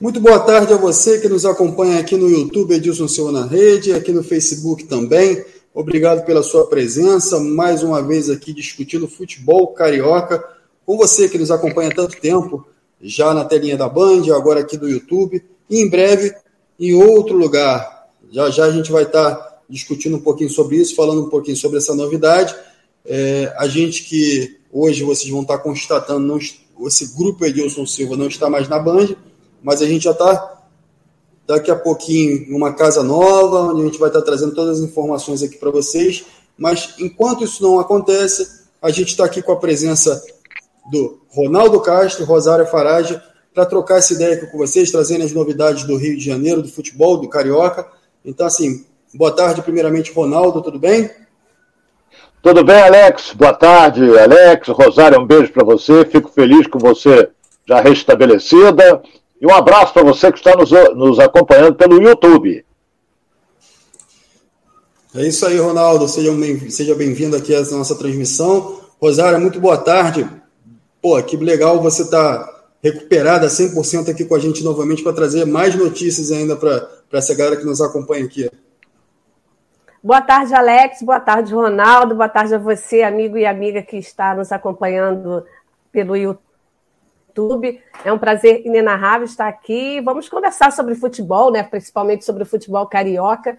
Muito boa tarde a você que nos acompanha aqui no YouTube, Edilson Silva na Rede, aqui no Facebook também. Obrigado pela sua presença, mais uma vez aqui discutindo futebol carioca, com você que nos acompanha há tanto tempo, já na telinha da Band, agora aqui do YouTube, e em breve em outro lugar. Já já a gente vai estar discutindo um pouquinho sobre isso, falando um pouquinho sobre essa novidade. É, a gente que hoje vocês vão estar constatando, não, esse grupo Edilson Silva não está mais na Band, mas a gente já está daqui a pouquinho em uma casa nova, onde a gente vai estar trazendo todas as informações aqui para vocês. Mas enquanto isso não acontece, a gente está aqui com a presença do Ronaldo Castro, Rosário Farage, para trocar essa ideia aqui com vocês, trazendo as novidades do Rio de Janeiro, do futebol, do Carioca. Então, assim, boa tarde, primeiramente, Ronaldo, tudo bem? Tudo bem, Alex? Boa tarde, Alex. Rosário, um beijo para você. Fico feliz com você já restabelecida. E um abraço para você que está nos, nos acompanhando pelo YouTube. É isso aí, Ronaldo. Seja bem-vindo seja bem aqui à nossa transmissão. Rosário, muito boa tarde. Pô, que legal você estar tá recuperada 100% aqui com a gente novamente para trazer mais notícias ainda para essa galera que nos acompanha aqui. Boa tarde, Alex. Boa tarde, Ronaldo. Boa tarde a você, amigo e amiga que está nos acompanhando pelo YouTube YouTube. É um prazer inenarrável estar aqui. Vamos conversar sobre futebol, né? principalmente sobre o futebol carioca,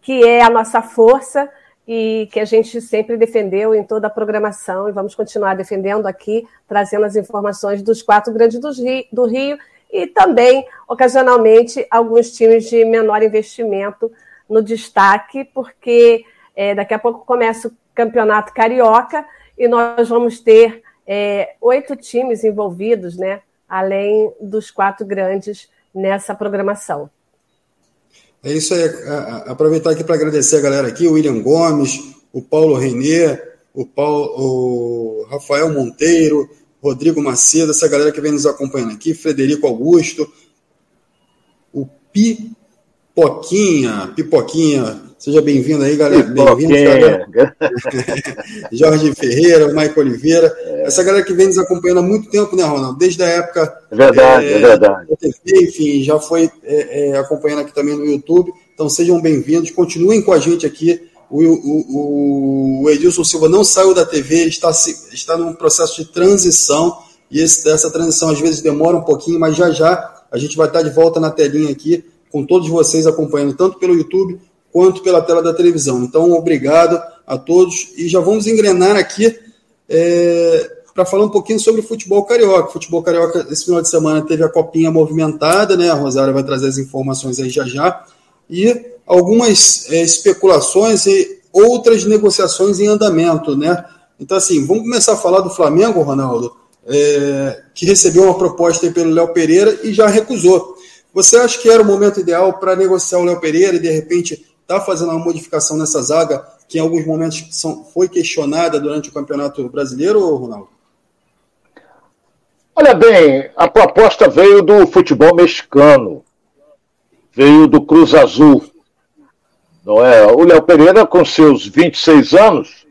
que é a nossa força e que a gente sempre defendeu em toda a programação e vamos continuar defendendo aqui, trazendo as informações dos quatro grandes do Rio, do Rio e também, ocasionalmente, alguns times de menor investimento no destaque, porque é, daqui a pouco começa o campeonato carioca e nós vamos ter é, oito times envolvidos, né, além dos quatro grandes nessa programação. É isso aí. Aproveitar aqui para agradecer a galera aqui, o William Gomes, o Paulo Renier, o, Paulo, o Rafael Monteiro, Rodrigo Macedo, essa galera que vem nos acompanhando aqui, Frederico Augusto, o Pipoquinha, Pipoquinha, Seja bem-vindo aí, galera. Bem-vindo, Jorge Ferreira, Maico Oliveira. É. Essa galera que vem nos acompanhando há muito tempo, né, Ronaldo? Desde a época. É verdade, é, é verdade. TV, enfim, já foi é, é, acompanhando aqui também no YouTube. Então sejam bem-vindos, continuem com a gente aqui. O, o, o, Edilson Silva não saiu da TV, ele está, está num processo de transição. E esse, essa transição às vezes demora um pouquinho, mas já já a gente vai estar de volta na telinha aqui, com todos vocês acompanhando, tanto pelo YouTube quanto pela tela da televisão. Então, obrigado a todos e já vamos engrenar aqui é, para falar um pouquinho sobre o futebol carioca. O futebol carioca, esse final de semana, teve a copinha movimentada, né? A Rosária vai trazer as informações aí já já. E algumas é, especulações e outras negociações em andamento, né? Então, assim, vamos começar a falar do Flamengo, Ronaldo, é, que recebeu uma proposta pelo Léo Pereira e já recusou. Você acha que era o momento ideal para negociar o Léo Pereira e, de repente, está fazendo uma modificação nessa zaga que em alguns momentos são, foi questionada durante o Campeonato Brasileiro, Ronaldo? Olha bem, a proposta veio do futebol mexicano, veio do Cruz Azul. Não é? O Léo Pereira, com seus 26 anos,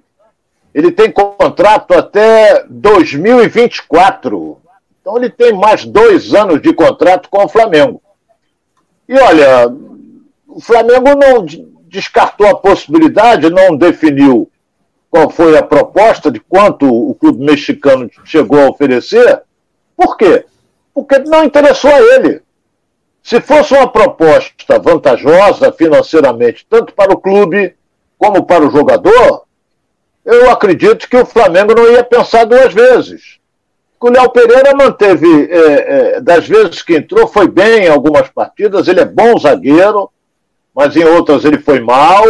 ele tem contrato até 2024. Então ele tem mais dois anos de contrato com o Flamengo. E olha, o Flamengo não descartou a possibilidade, não definiu qual foi a proposta, de quanto o clube mexicano chegou a oferecer. Por quê? Porque não interessou a ele. Se fosse uma proposta vantajosa financeiramente, tanto para o clube como para o jogador, eu acredito que o Flamengo não ia pensar duas vezes. O Léo Pereira manteve, é, é, das vezes que entrou, foi bem em algumas partidas, ele é bom zagueiro, mas em outras ele foi mal,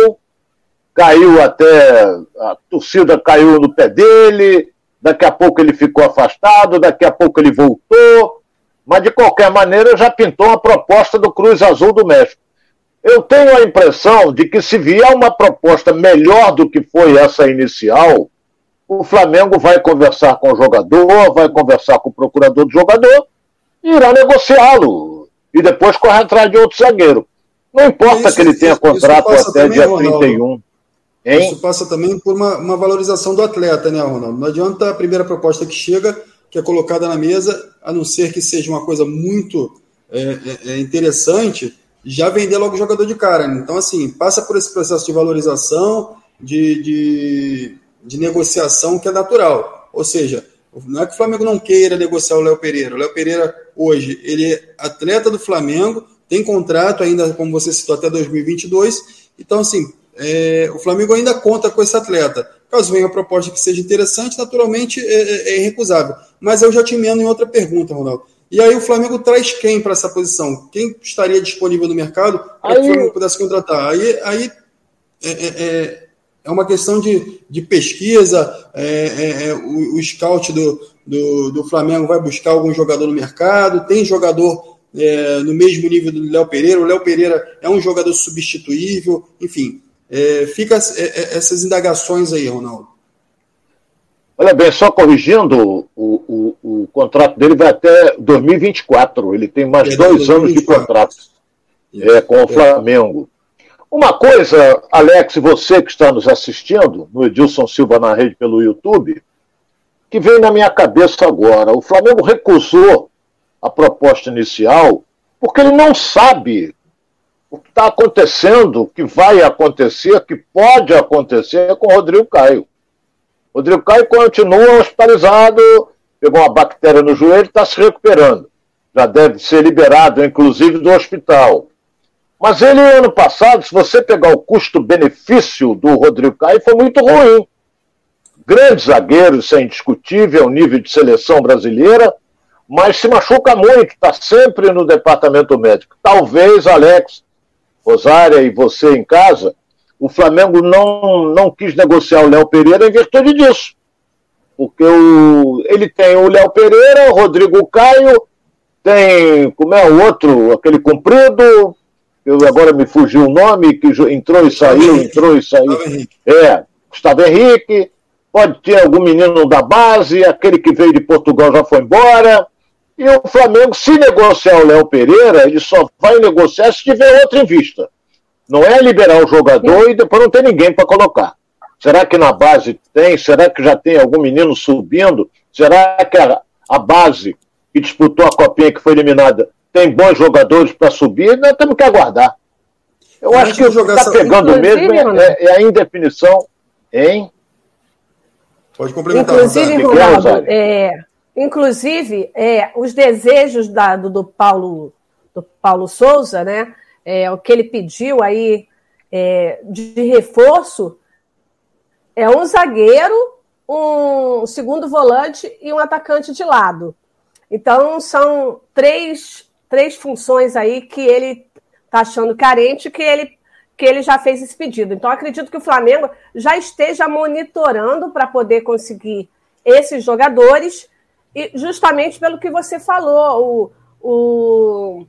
caiu até, a torcida caiu no pé dele, daqui a pouco ele ficou afastado, daqui a pouco ele voltou, mas de qualquer maneira já pintou uma proposta do Cruz Azul do México. Eu tenho a impressão de que se vier uma proposta melhor do que foi essa inicial, o Flamengo vai conversar com o jogador, vai conversar com o procurador do jogador e irá negociá-lo. E depois correr atrás de outro zagueiro. Não importa isso, que ele tenha contrato até dia Ronaldo. 31. Hein? Isso passa também por uma, uma, valorização do atleta, né, Ronaldo? Não adianta a primeira proposta que chega, que é colocada na mesa, a não ser que seja uma coisa muito é, é, é interessante já vender logo o jogador de cara. Né? Então, assim, passa por esse processo de valorização, de, de, de negociação que é natural. Ou seja, não é que o Flamengo não queira negociar o Léo Pereira. O Léo Pereira, hoje, ele é atleta do Flamengo, tem contrato ainda, como você citou, até 2022. Então, assim, é, o Flamengo ainda conta com esse atleta. Caso venha uma proposta que seja interessante, naturalmente é, é, é irrecusável. Mas eu já te emendo em outra pergunta, Ronaldo. E aí o Flamengo traz quem para essa posição? Quem estaria disponível no mercado para que o Flamengo pudesse contratar? Aí, aí é, é, é, é uma questão de, de pesquisa, é, é, é, o, o scout do, do, do, Flamengo vai buscar algum jogador no mercado, tem jogador é, no mesmo nível do Léo Pereira, o Léo Pereira é um jogador substituível, enfim, é, fica é, é, essas indagações aí, Ronaldo. Olha bem, só corrigindo, o, o, o contrato dele vai até 2024. Ele tem mais é, dois 2024. anos de contrato é, com o Flamengo. Uma coisa, Alex, você que está nos assistindo, no Edilson Silva na rede pelo YouTube, que vem na minha cabeça agora. O Flamengo recusou a proposta inicial porque ele não sabe o que está acontecendo, o que vai acontecer, o que pode acontecer com o Rodrigo Caio. O Rodrigo Caio continua hospitalizado, pegou uma bactéria no joelho está se recuperando. Já deve ser liberado, inclusive, do hospital. Mas ele, ano passado, se você pegar o custo-benefício do Rodrigo Caio, foi muito ruim. Grande zagueiro, isso é indiscutível, nível de seleção brasileira, mas se machuca muito, está sempre no departamento médico. Talvez, Alex, Rosária e você em casa, o Flamengo não, não quis negociar o Léo Pereira em virtude disso. Porque o, ele tem o Léo Pereira, o Rodrigo Caio, tem, como é o outro, aquele comprido, eu agora me fugiu o nome, que entrou e saiu, entrou e saiu. É, Gustavo Henrique, pode ter algum menino da base, aquele que veio de Portugal já foi embora. E o Flamengo, se negociar o Léo Pereira, ele só vai negociar se tiver outro em vista. Não é liberar o jogador e depois não tem ninguém para colocar. Será que na base tem? Será que já tem algum menino subindo? Será que a, a base que disputou a copinha que foi eliminada tem bons jogadores para subir? Nós temos que aguardar. Eu acho que o que está pegando mesmo é, é, a indefinição em. Pode complementar. Inclusive, Ronaldo, é, Inclusive, é, os desejos da, do, do, Paulo, do Paulo Souza, né? É, o que ele pediu aí é, de, de reforço é um zagueiro, um segundo volante e um atacante de lado. Então, são três, três funções aí que ele está achando carente, que ele, que ele já fez esse pedido. Então, acredito que o Flamengo já esteja monitorando para poder conseguir esses jogadores e justamente pelo que você falou, o, o,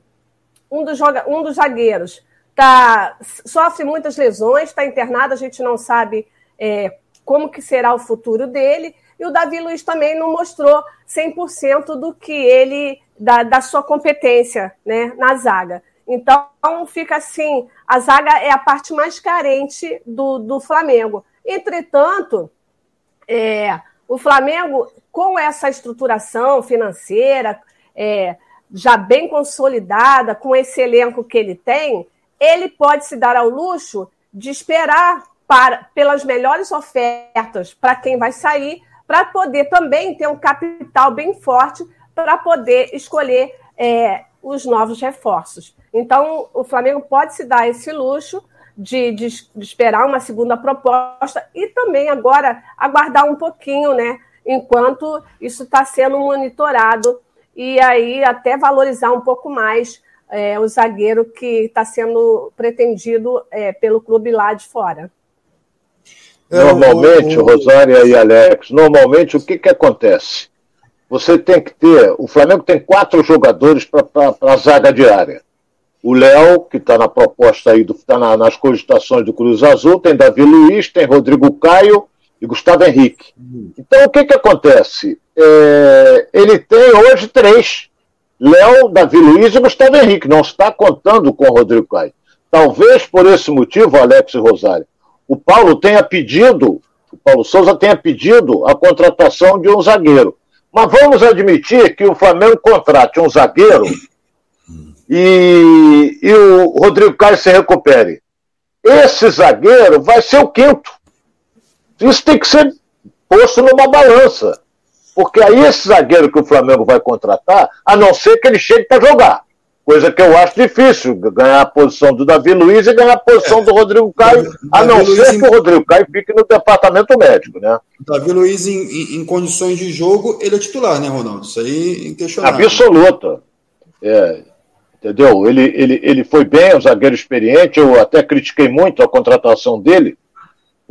um, dos joga, um dos zagueiros tá, sofre muitas lesões, está internado, a gente não sabe é, como que será o futuro dele. E o Davi Luiz também não mostrou 100% do que ele, da, da sua competência né, na zaga. Então, fica assim: a zaga é a parte mais carente do, do Flamengo. Entretanto, é, o Flamengo, com essa estruturação financeira é, já bem consolidada, com esse elenco que ele tem, ele pode se dar ao luxo de esperar para, pelas melhores ofertas para quem vai sair, para poder também ter um capital bem forte para poder escolher é, os novos reforços. Então, o Flamengo pode se dar esse luxo de, de, de esperar uma segunda proposta e também agora aguardar um pouquinho, né? Enquanto isso está sendo monitorado e aí até valorizar um pouco mais é, o zagueiro que está sendo pretendido é, pelo clube lá de fora. É, normalmente, Rosária e Alex, normalmente o que, que acontece? Você tem que ter. O Flamengo tem quatro jogadores para a zaga diária o Léo, que está na proposta aí, está na, nas cogitações do Cruz Azul, tem Davi Luiz, tem Rodrigo Caio e Gustavo Henrique. Então, o que, que acontece? É, ele tem hoje três: Léo, Davi Luiz e Gustavo Henrique. Não está contando com o Rodrigo Caio. Talvez por esse motivo, Alex Rosário, o Paulo tenha pedido, o Paulo Souza tenha pedido a contratação de um zagueiro. Mas vamos admitir que o Flamengo contrate um zagueiro e, e o Rodrigo Caio se recupere. Esse zagueiro vai ser o quinto. Isso tem que ser posto numa balança. Porque aí esse zagueiro que o Flamengo vai contratar, a não ser que ele chegue para jogar. Coisa que eu acho difícil, ganhar a posição do Davi Luiz e ganhar a posição é. do Rodrigo Caio, a não Luiz ser em... que o Rodrigo Caio fique no departamento médico, né? Davi Luiz, em, em, em, condições de jogo, ele é titular, né, Ronaldo? Isso aí inquestionável. Absoluta. É, entendeu? Ele, ele, ele foi bem, um zagueiro experiente, eu até critiquei muito a contratação dele,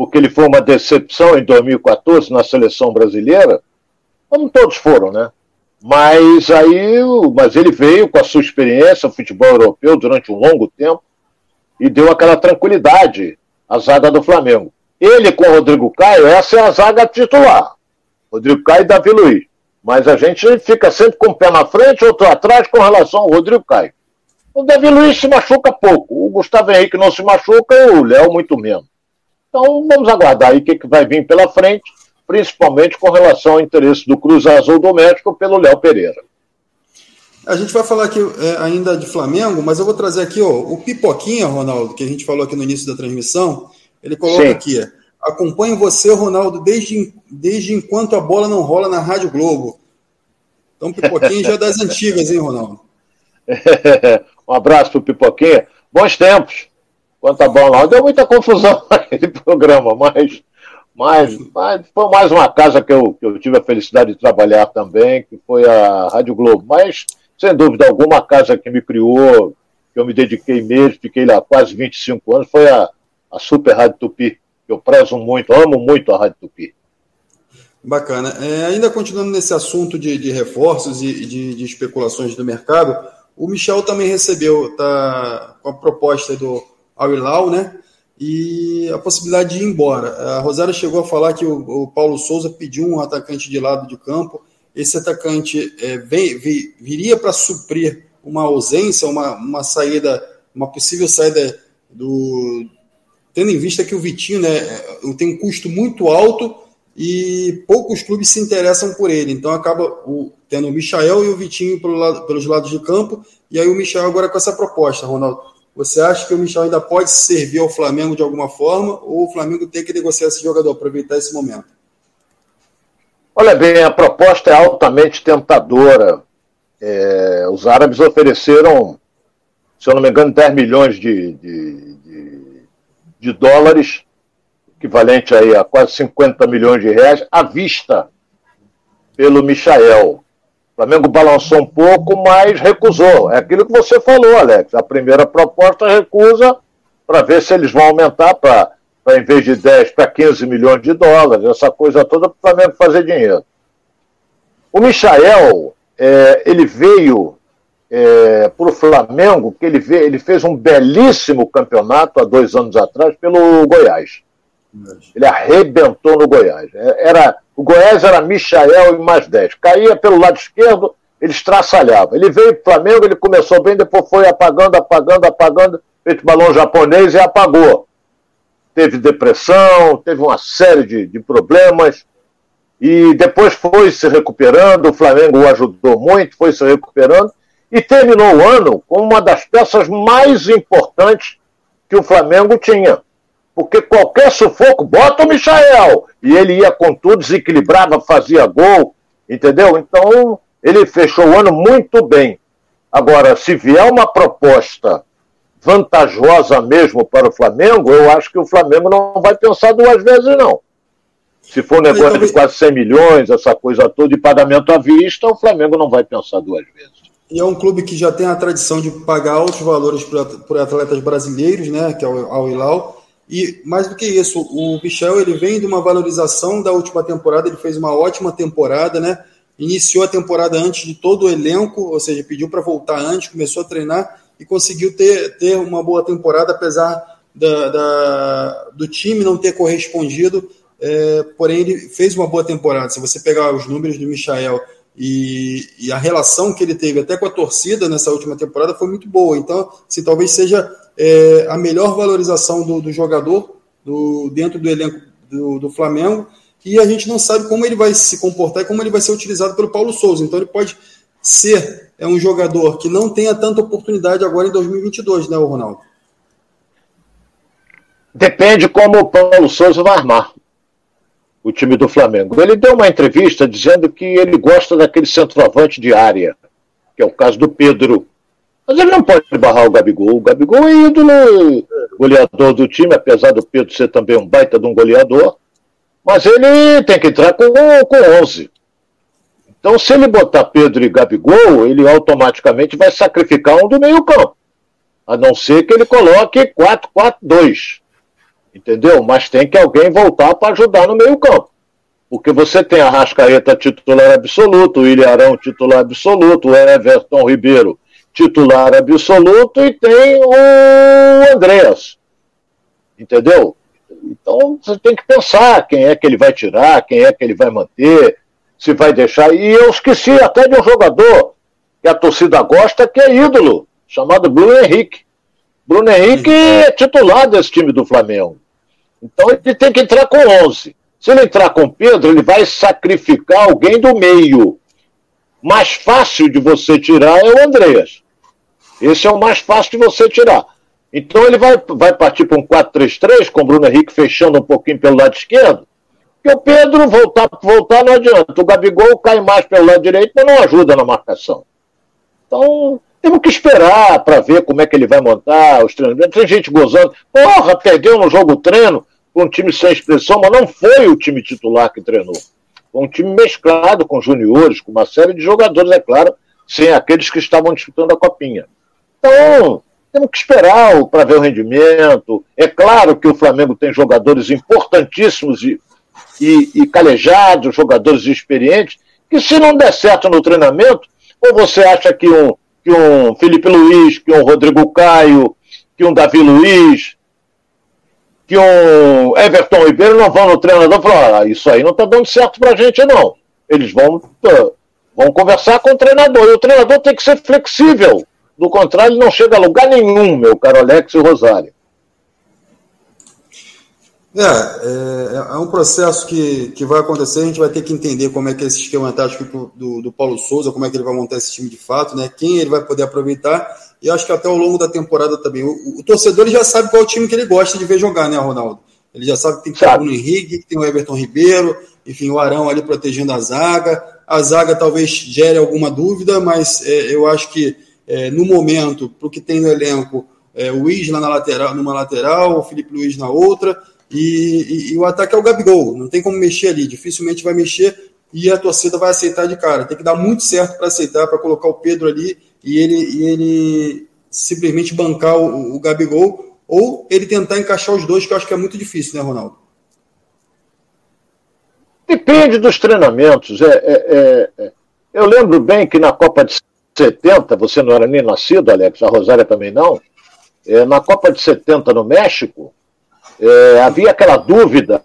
porque ele foi uma decepção em 2014 na seleção brasileira, como todos foram, né? Mas aí, mas ele veio com a sua experiência no futebol europeu durante um longo tempo e deu aquela tranquilidade à zaga do Flamengo. Ele com o Rodrigo Caio, essa é a zaga titular. Rodrigo Caio e Davi Luiz. Mas a gente fica sempre com o um pé na frente, outro atrás com relação ao Rodrigo Caio. O Davi Luiz se machuca pouco, o Gustavo Henrique não se machuca e o Léo muito menos. Então vamos aguardar aí o que, que vai vir pela frente principalmente com relação ao interesse do Cruz Azul do México pelo Léo Pereira. A gente vai falar aqui é, ainda de Flamengo, mas eu vou trazer aqui ó, o Pipoquinha, Ronaldo, que a gente falou aqui no início da transmissão. Ele coloca Sim. aqui: acompanho você, Ronaldo, desde, desde enquanto a bola não rola na Rádio Globo. Então, Pipoquinha já é das antigas, hein, Ronaldo? um abraço para o Pipoquinha. Bons tempos. Quanto a bola, deu muita confusão naquele programa, mas mas, mas foi mais uma casa que eu, que eu tive a felicidade de trabalhar também, que foi a Rádio Globo. Mas, sem dúvida alguma, a casa que me criou, que eu me dediquei mesmo, fiquei lá quase 25 anos, foi a, a Super Rádio Tupi. Eu prezo muito, amo muito a Rádio Tupi. Bacana. É, ainda continuando nesse assunto de, de reforços e de, de, especulações do mercado, o Michel também recebeu, tá com a proposta do Al Hilal, né? e a possibilidade de ir embora. A Rosário chegou a falar que o, o Paulo Souza pediu um atacante de lado de campo. Esse atacante é, vem, viria para suprir uma ausência, uma, uma saída, uma possível saída do. Tendo em vista que o Vitinho né, é, tem um custo muito alto e poucos clubes se interessam por ele. Então acaba o, tendo o Michael e o Vitinho pelo lado, pelos lados de campo, e aí o Michel agora com essa proposta, Ronaldo. Você acha que o Michel ainda pode servir ao Flamengo de alguma forma ou o Flamengo tem que negociar esse jogador, aproveitar esse momento? Olha bem, a proposta é altamente tentadora. É, os árabes ofereceram, se eu não me engano, 10 milhões de, de, de, de dólares, equivalente aí a quase 50 milhões de reais, à vista pelo Michael. O Flamengo balançou um pouco, mas recusou. É aquilo que você falou, Alex. A primeira proposta recusa para ver se eles vão aumentar para, em vez de 10, para 15 milhões de dólares, essa coisa toda para o Flamengo fazer dinheiro. O Michael, é, ele veio é, para o Flamengo, que ele, veio, ele fez um belíssimo campeonato há dois anos atrás pelo Goiás. Ele arrebentou no Goiás. É, era, o Goiás era Michael e mais 10. Caía pelo lado esquerdo, ele estraçalhava. Ele veio para o Flamengo, ele começou bem, depois foi apagando, apagando, apagando, feito balão japonês e apagou. Teve depressão, teve uma série de, de problemas. E depois foi se recuperando, o Flamengo o ajudou muito, foi se recuperando. E terminou o ano com uma das peças mais importantes que o Flamengo tinha porque qualquer sufoco, bota o Michael. E ele ia com tudo, desequilibrava, fazia gol, entendeu? Então, ele fechou o ano muito bem. Agora, se vier uma proposta vantajosa mesmo para o Flamengo, eu acho que o Flamengo não vai pensar duas vezes, não. Se for um negócio de quase 100 milhões, essa coisa toda, de pagamento à vista, o Flamengo não vai pensar duas vezes. E é um clube que já tem a tradição de pagar altos valores por atletas brasileiros, né, que é o Al Hilal, e mais do que isso, o Michel ele vem de uma valorização da última temporada, ele fez uma ótima temporada, né? Iniciou a temporada antes de todo o elenco, ou seja, pediu para voltar antes, começou a treinar e conseguiu ter, ter uma boa temporada, apesar da, da do time não ter correspondido. É, porém, ele fez uma boa temporada. Se você pegar os números do Michael e, e, a relação que ele teve até com a torcida nessa última temporada foi muito boa. Então, se talvez seja é, a melhor valorização do, do jogador do, dentro do elenco do, do, Flamengo e a gente não sabe como ele vai se comportar e como ele vai ser utilizado pelo Paulo Souza. Então ele pode ser é um jogador que não tenha tanta oportunidade agora em 2022, né, Ronaldo? Depende como o Paulo Souza vai armar o time do Flamengo. Ele deu uma entrevista dizendo que ele gosta daquele centroavante de área, que é o caso do Pedro. Mas ele não pode barrar o Gabigol. O Gabigol é ídolo, goleador do time, apesar do Pedro ser também um baita de um goleador. Mas ele tem que entrar com, com 11. Então, se ele botar Pedro e Gabigol, ele automaticamente vai sacrificar um do meio-campo. A não ser que ele coloque 4-4-2. Entendeu? Mas tem que alguém voltar para ajudar no meio-campo. Porque você tem a Rascaeta titular absoluto, o Ilharão titular absoluto, o Everton Ribeiro titular absoluto e tem o Andreas. Entendeu? Então você tem que pensar quem é que ele vai tirar, quem é que ele vai manter, se vai deixar. E eu esqueci até de um jogador que a torcida gosta, que é ídolo, chamado Bruno Henrique. Bruno Henrique é titular desse time do Flamengo. Então ele tem que entrar com 11. Se ele entrar com Pedro, ele vai sacrificar alguém do meio. Mais fácil de você tirar é o Andreas. Esse é o mais fácil de você tirar. Então ele vai, vai partir para um 4-3-3, com o Bruno Henrique fechando um pouquinho pelo lado esquerdo. Porque o Pedro voltar, voltar não adianta. O Gabigol cai mais pelo lado direito, mas não ajuda na marcação. Então, temos que esperar para ver como é que ele vai montar os treinamentos. Tem gente gozando. Porra, perdeu no jogo treino um time sem expressão, mas não foi o time titular que treinou. Foi um time mesclado com juniores, com uma série de jogadores, é claro, sem aqueles que estavam disputando a copinha. Então, temos que esperar para ver o rendimento. É claro que o Flamengo tem jogadores importantíssimos e, e, e calejados, jogadores experientes, que se não der certo no treinamento, ou você acha que um, que um Felipe Luiz, que um Rodrigo Caio, que um Davi Luiz, que um Everton Ribeiro não vão no treinador e falar, ah, isso aí não está dando certo para a gente, não. Eles vão, vão conversar com o treinador. E o treinador tem que ser flexível. Do contrário, ele não chega a lugar nenhum, meu caro Alex e Rosário. É, é, é, um processo que, que vai acontecer, a gente vai ter que entender como é que é esse esquema tático do, do Paulo Souza, como é que ele vai montar esse time de fato, né? Quem ele vai poder aproveitar, e acho que até ao longo da temporada também. O, o torcedor já sabe qual é o time que ele gosta de ver jogar, né, Ronaldo? Ele já sabe que tem o Bruno Henrique, que tem o Everton Ribeiro, enfim, o Arão ali protegendo a zaga. A zaga talvez gere alguma dúvida, mas é, eu acho que é, no momento, para o que tem no elenco, é, o Isla na lateral, numa lateral, o Felipe Luiz na outra, e, e, e, o ataque é o Gabigol, não tem como mexer ali, dificilmente vai mexer e a torcida vai aceitar de cara. Tem que dar muito certo para aceitar, para colocar o Pedro ali e ele, e ele simplesmente bancar o, o Gabigol, ou ele tentar encaixar os dois, que eu acho que é muito difícil, né, Ronaldo? Depende dos treinamentos. É, é, é, é. eu lembro bem que na Copa de 70, você não era nem nascido, Alex, a Rosária também não. É, na Copa de 70 no México, é, havia aquela dúvida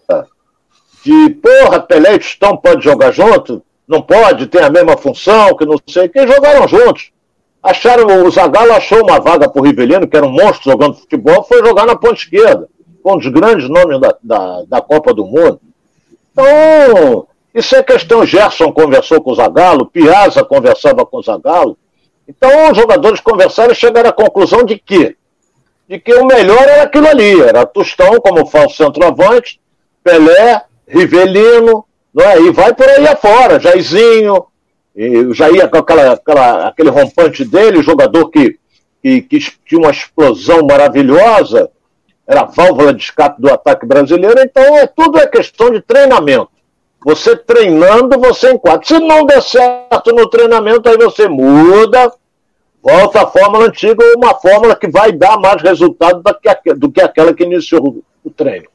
de, porra, Pelé e Tostão pode jogar junto? Não pode, tem a mesma função, que não sei. Quem jogaram juntos? Acharam, o Zagallo achou uma vaga para o Rivelino, que era um monstro jogando futebol, foi jogar na ponta esquerda, com um dos grandes nomes da, da, da Copa do Mundo. Então, isso é questão. Gerson conversou com o Zagallo, Piazza conversava com o Zagallo. Então, os jogadores conversaram e chegaram à conclusão de que de que o melhor era aquilo ali, era Tostão como falso centroavante, Pelé, Rivelino, não é? e vai por aí afora, Jairzinho, e Jair com aquela, aquela, aquele rompante dele, jogador que, que, que tinha uma explosão maravilhosa, era a válvula de escape do ataque brasileiro, então é, tudo é questão de treinamento. Você treinando, você enquadra. Se não der certo no treinamento, aí você muda, volta à fórmula antiga ou uma fórmula que vai dar mais resultado do que aquela que iniciou o treino.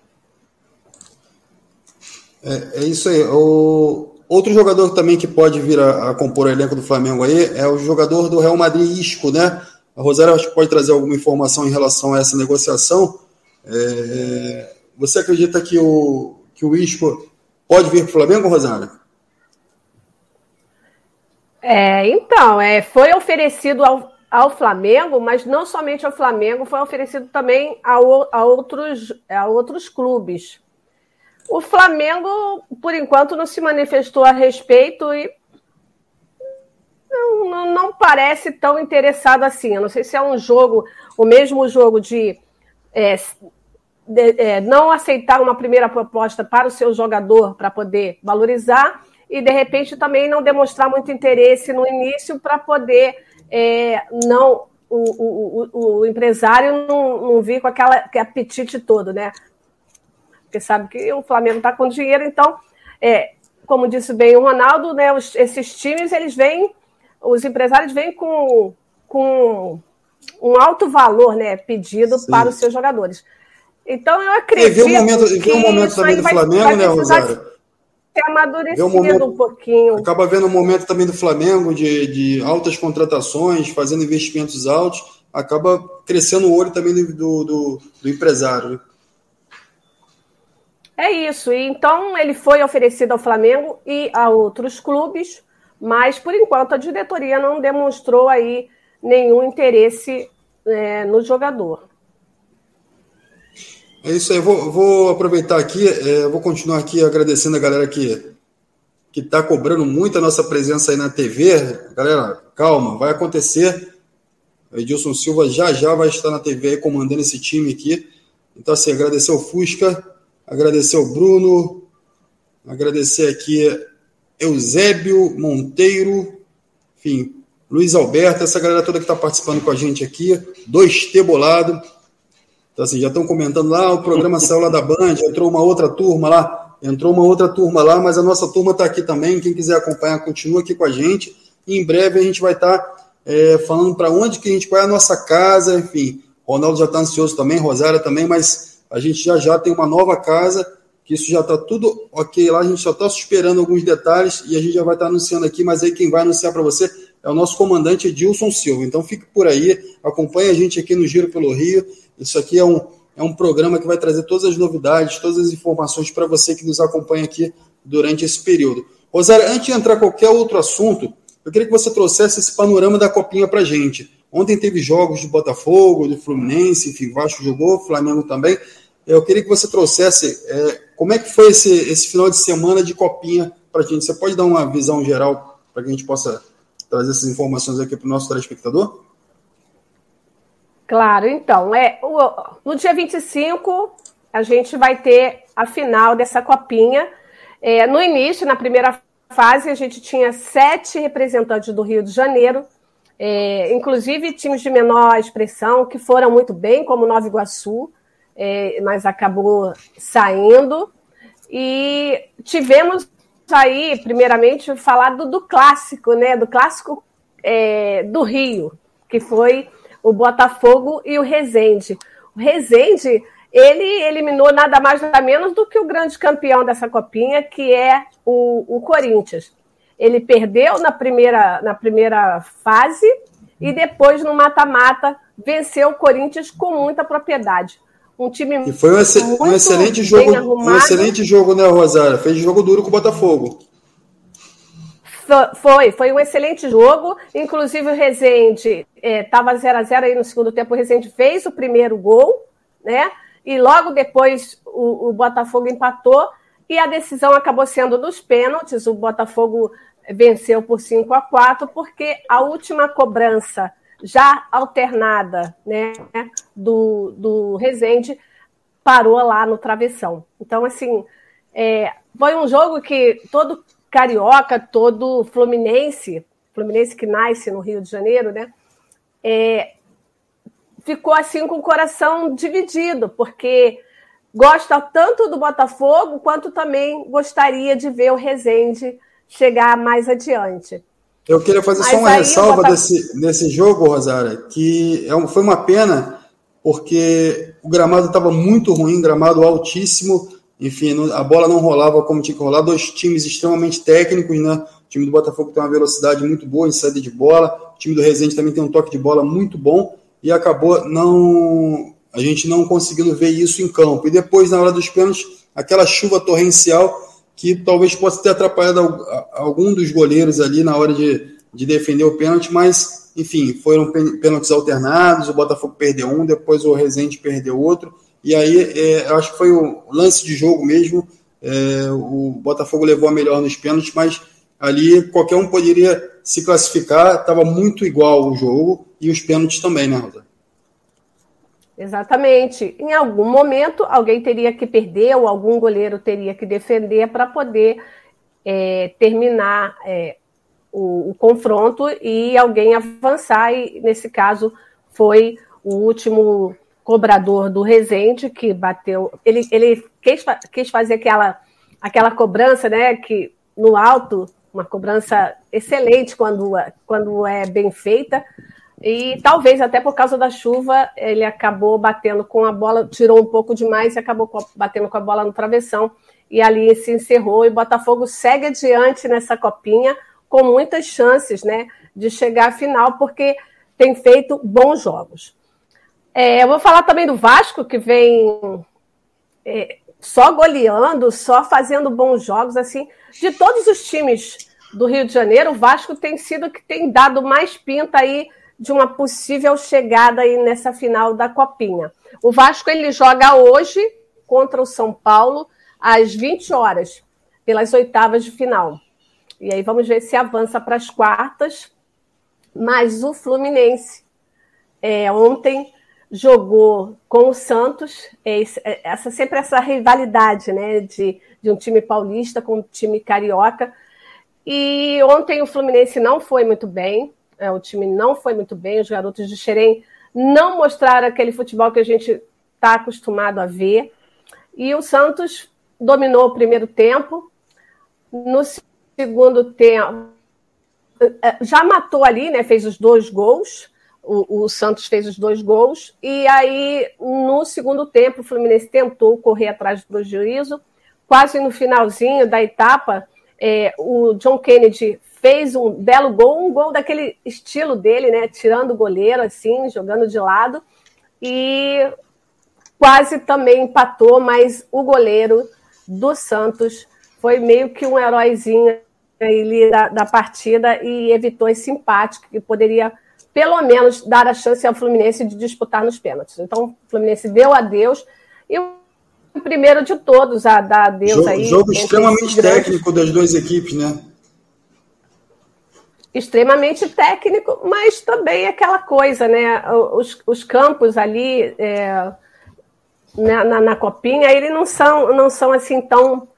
É, é isso aí. O, outro jogador também que pode vir a, a, compor o elenco do Flamengo aí é o jogador do Real Madrid, Isco, né? A Rosário acho que pode trazer alguma informação em relação a essa negociação. É, você acredita que o, que o Isco pode vir para o Flamengo, Rosário? É, então, é, foi oferecido ao, ao Flamengo, mas não somente ao Flamengo, foi oferecido também a, outros, a outros clubes. O Flamengo, por enquanto, não se manifestou a respeito e não, não parece tão interessado assim. Eu não sei se é um jogo, o mesmo jogo de, é, de é, não aceitar uma primeira proposta para o seu jogador para poder valorizar e de repente também não demonstrar muito interesse no início para poder é, não o, o, o, empresário não, não vir com aquele apetite todo, né? Porque sabe que o Flamengo está com dinheiro, então, é, como disse bem o Ronaldo, né, os, esses times, eles vêm, os empresários vêm com, com um alto valor né, pedido Sim. para os seus jogadores. Então, eu acredito. E viu um momento, viu um momento também do Flamengo, né, Rosário? ter amadurecido um, momento, um pouquinho. Acaba vendo um momento também do Flamengo de, de altas contratações, fazendo investimentos altos, acaba crescendo o olho também do, do, do empresário. É isso. Então ele foi oferecido ao Flamengo e a outros clubes, mas por enquanto a diretoria não demonstrou aí nenhum interesse é, no jogador. É isso aí, vou, vou aproveitar aqui, é, vou continuar aqui agradecendo a galera que que está cobrando muito a nossa presença aí na TV. Galera, calma, vai acontecer. O Edilson Silva já já vai estar na TV aí comandando esse time aqui. Então, assim, agradecer o Fusca, agradecer o Bruno, agradecer aqui Eusébio Monteiro, enfim, Luiz Alberto, essa galera toda que está participando com a gente aqui, dois T bolado. Então, assim, já estão comentando lá, o programa saiu lá da Band, entrou uma outra turma lá, entrou uma outra turma lá, mas a nossa turma está aqui também. Quem quiser acompanhar, continua aqui com a gente. E em breve a gente vai estar tá, é, falando para onde que a gente vai a nossa casa, enfim. Ronaldo já está ansioso também, Rosária também, mas a gente já já tem uma nova casa, que isso já está tudo ok lá, a gente só está esperando alguns detalhes e a gente já vai estar tá anunciando aqui, mas aí quem vai anunciar para você é o nosso comandante Edilson Silva. Então fique por aí, acompanhe a gente aqui no Giro pelo Rio. Isso aqui é um, é um programa que vai trazer todas as novidades, todas as informações para você que nos acompanha aqui durante esse período. Rosário, antes de entrar qualquer outro assunto, eu queria que você trouxesse esse panorama da Copinha para gente. Ontem teve jogos do Botafogo, do Fluminense, enfim, Vasco jogou, Flamengo também. Eu queria que você trouxesse é, como é que foi esse, esse final de semana de Copinha para a gente. Você pode dar uma visão geral para que a gente possa trazer essas informações aqui para o nosso telespectador? Claro, então, é, o, no dia 25 a gente vai ter a final dessa copinha. É, no início, na primeira fase, a gente tinha sete representantes do Rio de Janeiro, é, inclusive times de menor expressão, que foram muito bem, como Nova Iguaçu, é, mas acabou saindo. E tivemos aí, primeiramente, falar do, do clássico, né? Do clássico é, do Rio, que foi o Botafogo e o Rezende. O Rezende, ele eliminou nada mais nada menos do que o grande campeão dessa copinha, que é o, o Corinthians. Ele perdeu na primeira, na primeira fase e depois no mata-mata venceu o Corinthians com muita propriedade. Um time e foi um, ex um excelente jogo, um excelente jogo, né, Rosário? Fez jogo duro com o Botafogo. Foi, foi um excelente jogo. Inclusive o Rezende estava 0 a 0 aí no segundo tempo. O Rezende fez o primeiro gol, né? E logo depois o, o Botafogo empatou e a decisão acabou sendo nos pênaltis. O Botafogo venceu por 5 a 4 porque a última cobrança já alternada, né, do, do Rezende parou lá no travessão. Então, assim, é, foi um jogo que todo carioca, todo fluminense, fluminense que nasce no Rio de Janeiro, né? É, ficou assim com o coração dividido, porque gosta tanto do Botafogo quanto também gostaria de ver o Rezende chegar mais adiante. Eu queria fazer só uma ressalva Botafogo... desse, desse jogo, Rosária, que é foi uma pena, porque o gramado estava muito ruim, gramado altíssimo, enfim, a bola não rolava como tinha que rolar. Dois times extremamente técnicos, né? O time do Botafogo tem uma velocidade muito boa em saída de bola. O time do Resende também tem um toque de bola muito bom. E acabou não a gente não conseguindo ver isso em campo. E depois, na hora dos pênaltis, aquela chuva torrencial que talvez possa ter atrapalhado algum dos goleiros ali na hora de, de defender o pênalti, mas, enfim, foram pênaltis alternados, o Botafogo perdeu um, depois o Resende perdeu outro, e aí, é, eu acho que foi o lance de jogo mesmo. É, o Botafogo levou a melhor nos pênaltis, mas ali qualquer um poderia se classificar, estava muito igual o jogo e os pênaltis também, né, Rosa? Exatamente. Em algum momento, alguém teria que perder ou algum goleiro teria que defender para poder é, terminar é, o, o, confronto e alguém avançar. E nesse caso foi o último cobrador do Resende que bateu. Ele, ele quis, quis fazer aquela, aquela cobrança, né? Que no alto, uma cobrança excelente quando, quando é bem feita. E talvez até por causa da chuva, ele acabou batendo com a bola, tirou um pouco demais e acabou batendo com a bola no travessão. E ali se encerrou e Botafogo segue adiante nessa copinha com muitas chances né, de chegar à final, porque tem feito bons jogos. É, eu vou falar também do Vasco, que vem é, só goleando, só fazendo bons jogos. assim. De todos os times do Rio de Janeiro, o Vasco tem sido que tem dado mais pinta aí de uma possível chegada aí nessa final da Copinha. O Vasco ele joga hoje contra o São Paulo às 20 horas, pelas oitavas de final. E aí vamos ver se avança para as quartas. Mas o Fluminense é, ontem jogou com o Santos, é, é, essa sempre essa rivalidade né, de, de um time paulista com um time carioca. E ontem o Fluminense não foi muito bem, é, o time não foi muito bem, os garotos de Xerém não mostraram aquele futebol que a gente está acostumado a ver. E o Santos dominou o primeiro tempo. No segundo tempo, é, já matou ali, né? Fez os dois gols. O, o, Santos fez os dois gols. E aí, no segundo tempo, o Fluminense tentou correr atrás do prejuízo. Quase no finalzinho da etapa, é, o John Kennedy fez um belo gol, um gol daquele estilo dele, né? Tirando o goleiro, assim, jogando de lado. E quase também empatou, mas o goleiro do Santos foi meio que um heróizinho ali da, da partida e evitou esse empate que poderia pelo menos dar a chance ao Fluminense de disputar nos pênaltis. Então, o Fluminense deu adeus e o primeiro de todos a dar adeus jogo, aí. Jogo extremamente técnico das duas equipes, né? Extremamente técnico, mas também aquela coisa, né? Os, os campos ali é, na, na, na, copinha, eles não são, não são assim tão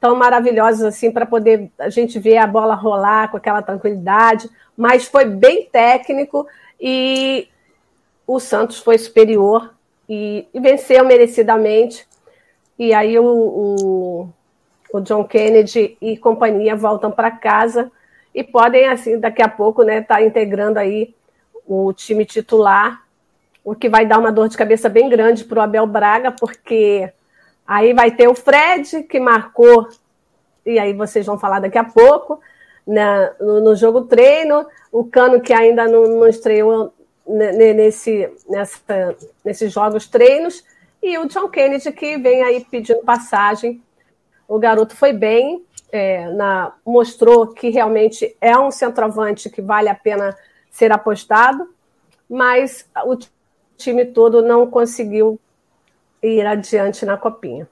tão maravilhosos assim para poder a gente ver a bola rolar com aquela tranquilidade, mas foi bem técnico e o Santos foi superior e, e venceu merecidamente. E aí o, o, o, John Kennedy e companhia voltam para casa e podem, assim, daqui a pouco, né, estar tá integrando aí o time titular, o que vai dar uma dor de cabeça bem grande para o Abel Braga, porque Aí vai ter o Fred, que marcou, e aí vocês vão falar daqui a pouco, né, no, no jogo treino, o Cano, que ainda não, não estreou nesse, nessa, nesses jogos treinos, e o John Kennedy, que vem aí pedindo passagem. O garoto foi bem, é, na, mostrou que realmente é um centroavante que vale a pena ser apostado, mas o time todo não conseguiu ir adiante na copinha.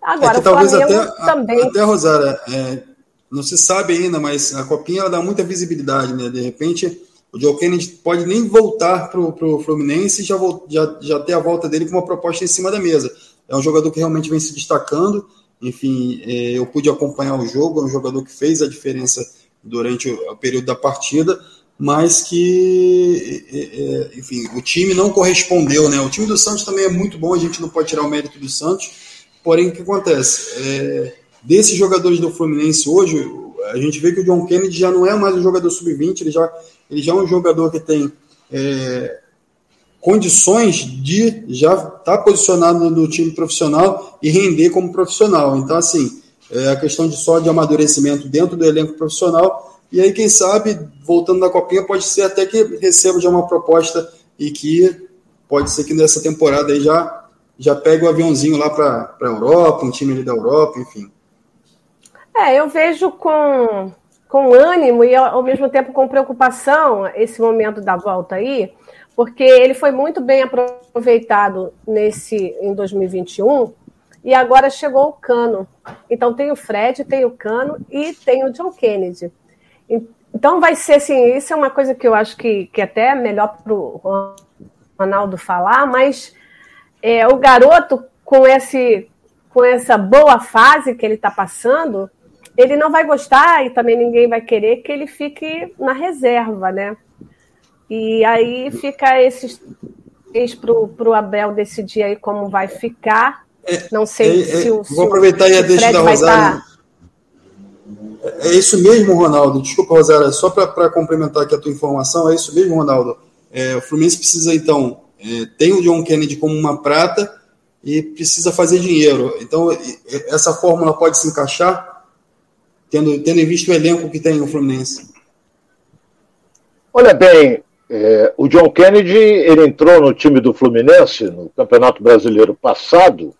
Agora, é que, talvez até, também. Até, Rosária, é, não se sabe ainda, mas a copinha dá muita visibilidade, né? De repente, o Joe Kennedy pode nem voltar para o Fluminense e já, já, já ter a volta dele com uma proposta em cima da mesa. É um jogador que realmente vem se destacando. Enfim, é, eu pude acompanhar o jogo, é um jogador que fez a diferença durante o, período da partida mas que, é, é, enfim, o time não correspondeu, né? O time do Santos também é muito bom, a gente não pode tirar o mérito do Santos, porém, o que acontece? É, desses jogadores do Fluminense hoje, a gente vê que o John Kennedy já não é mais um jogador sub-20, ele já, ele já é um jogador que tem é, condições de já estar tá posicionado no time profissional e render como profissional. Então, assim, é a questão de só de amadurecimento dentro do elenco profissional e aí, quem sabe, voltando na Copinha, pode ser até que receba já uma proposta e que pode ser que nessa temporada aí já, já pegue o aviãozinho lá para a Europa, um time ali da Europa, enfim. É, eu vejo com, com ânimo e ao mesmo tempo com preocupação esse momento da volta aí, porque ele foi muito bem aproveitado nesse em 2021 e agora chegou o Cano. Então tem o Fred, tem o Cano e tem o John Kennedy. Então vai ser assim, isso é uma coisa que eu acho que, que até é melhor para o Ronaldo falar, mas é, o garoto com, esse, com essa boa fase que ele está passando, ele não vai gostar e também ninguém vai querer que ele fique na reserva, né? E aí fica esses para o Abel decidir aí como vai ficar. É, não sei é, se o. Vou aproveitar e a deixa da Rosário. Tá... É isso mesmo, Ronaldo. Desculpa, Rosário, só para complementar aqui a tua informação, é isso mesmo, Ronaldo. É, o Fluminense precisa, então, é, tem o John Kennedy como uma prata e precisa fazer dinheiro. Então, essa fórmula pode se encaixar, tendo, tendo em vista o elenco que tem o Fluminense. Olha bem, é, o John Kennedy ele entrou no time do Fluminense no Campeonato Brasileiro passado,